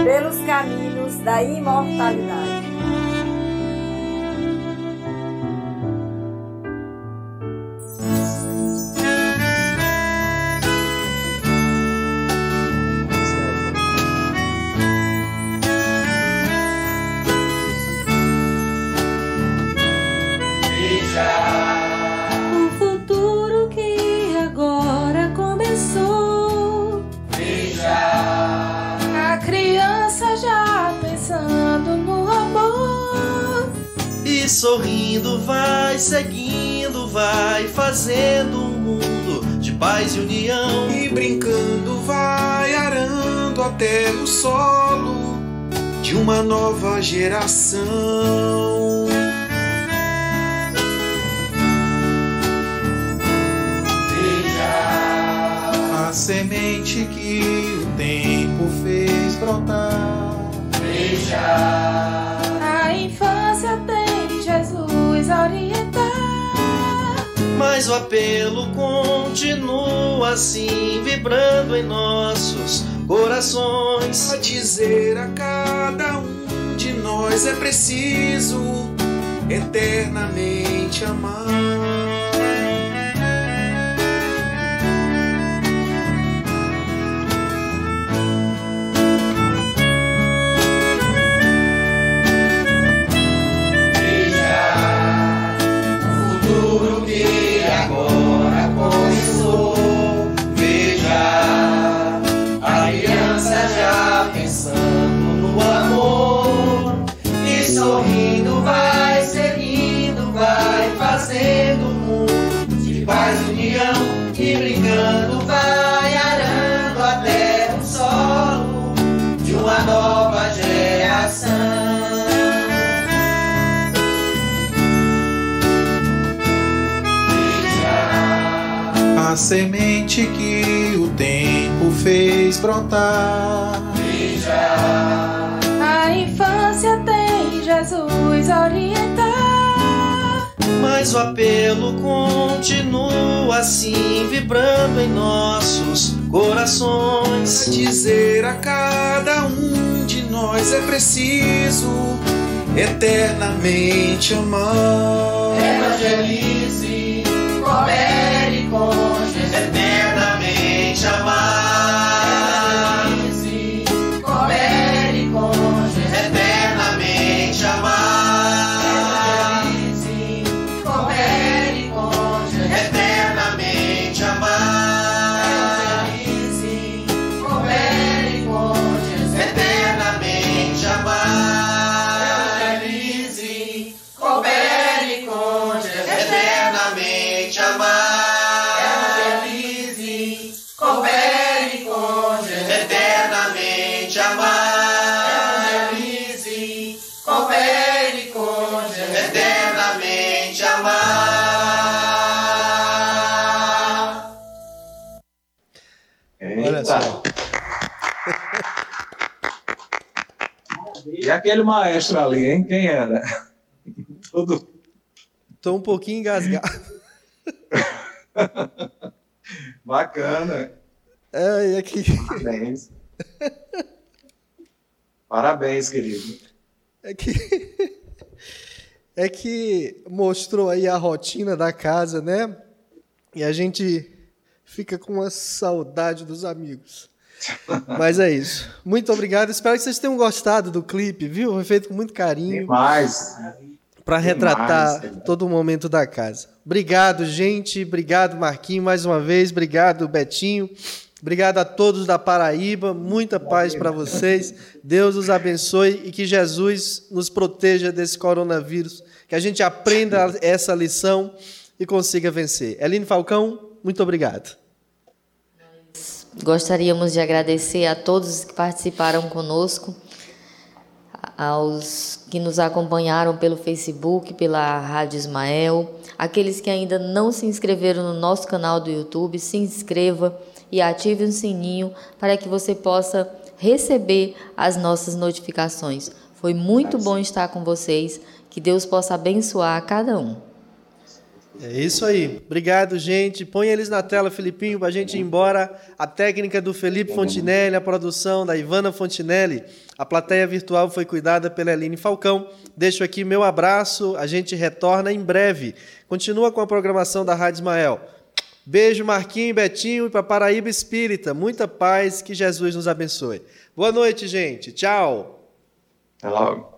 S5: pelos caminhos da imortalidade.
S1: Paz e união.
S6: E brincando vai arando até o solo de uma nova geração. Veja a semente que o tempo fez brotar.
S7: A
S1: Mas o apelo continua assim, vibrando em nossos corações.
S6: A dizer a cada um de nós é preciso eternamente amar. Fez brotar.
S7: A infância tem Jesus a orientar.
S1: Mas o apelo continua assim, vibrando em nossos corações.
S6: Dizer a cada um de nós é preciso eternamente amar.
S4: Evangelize, coopere com Jesus.
S1: Eternamente amar.
S3: E aquele maestro ali, hein? Quem era? Todo
S1: Tô um pouquinho engasgado.
S3: bacana.
S1: É, é que,
S3: Parabéns. Parabéns, querido.
S1: é que é que mostrou aí a rotina da casa, né? E a gente fica com uma saudade dos amigos. Mas é isso. Muito obrigado. Espero que vocês tenham gostado do clipe, viu? Foi feito com muito carinho.
S3: Demais.
S1: para retratar
S3: Demais.
S1: todo o momento da casa. Obrigado, gente. Obrigado, Marquinho, mais uma vez. Obrigado, Betinho. Obrigado a todos da Paraíba. Muita paz para vocês. Deus os abençoe e que Jesus nos proteja desse coronavírus. Que a gente aprenda essa lição e consiga vencer. Eline Falcão, muito obrigado.
S2: Gostaríamos de agradecer a todos que participaram conosco, aos que nos acompanharam pelo Facebook, pela Rádio Ismael, aqueles que ainda não se inscreveram no nosso canal do YouTube, se inscreva e ative o sininho para que você possa receber as nossas notificações. Foi muito bom estar com vocês, que Deus possa abençoar a cada um.
S1: É isso aí. Obrigado, gente. Põe eles na tela, Filipinho, para a gente ir embora. A técnica do Felipe Fontinelli, a produção da Ivana Fontinelli. A plateia virtual foi cuidada pela Eline Falcão. Deixo aqui meu abraço. A gente retorna em breve. Continua com a programação da Rádio Ismael. Beijo, Marquinho, Betinho e para Paraíba Espírita. Muita paz, que Jesus nos abençoe. Boa noite, gente. Tchau.
S3: Até logo.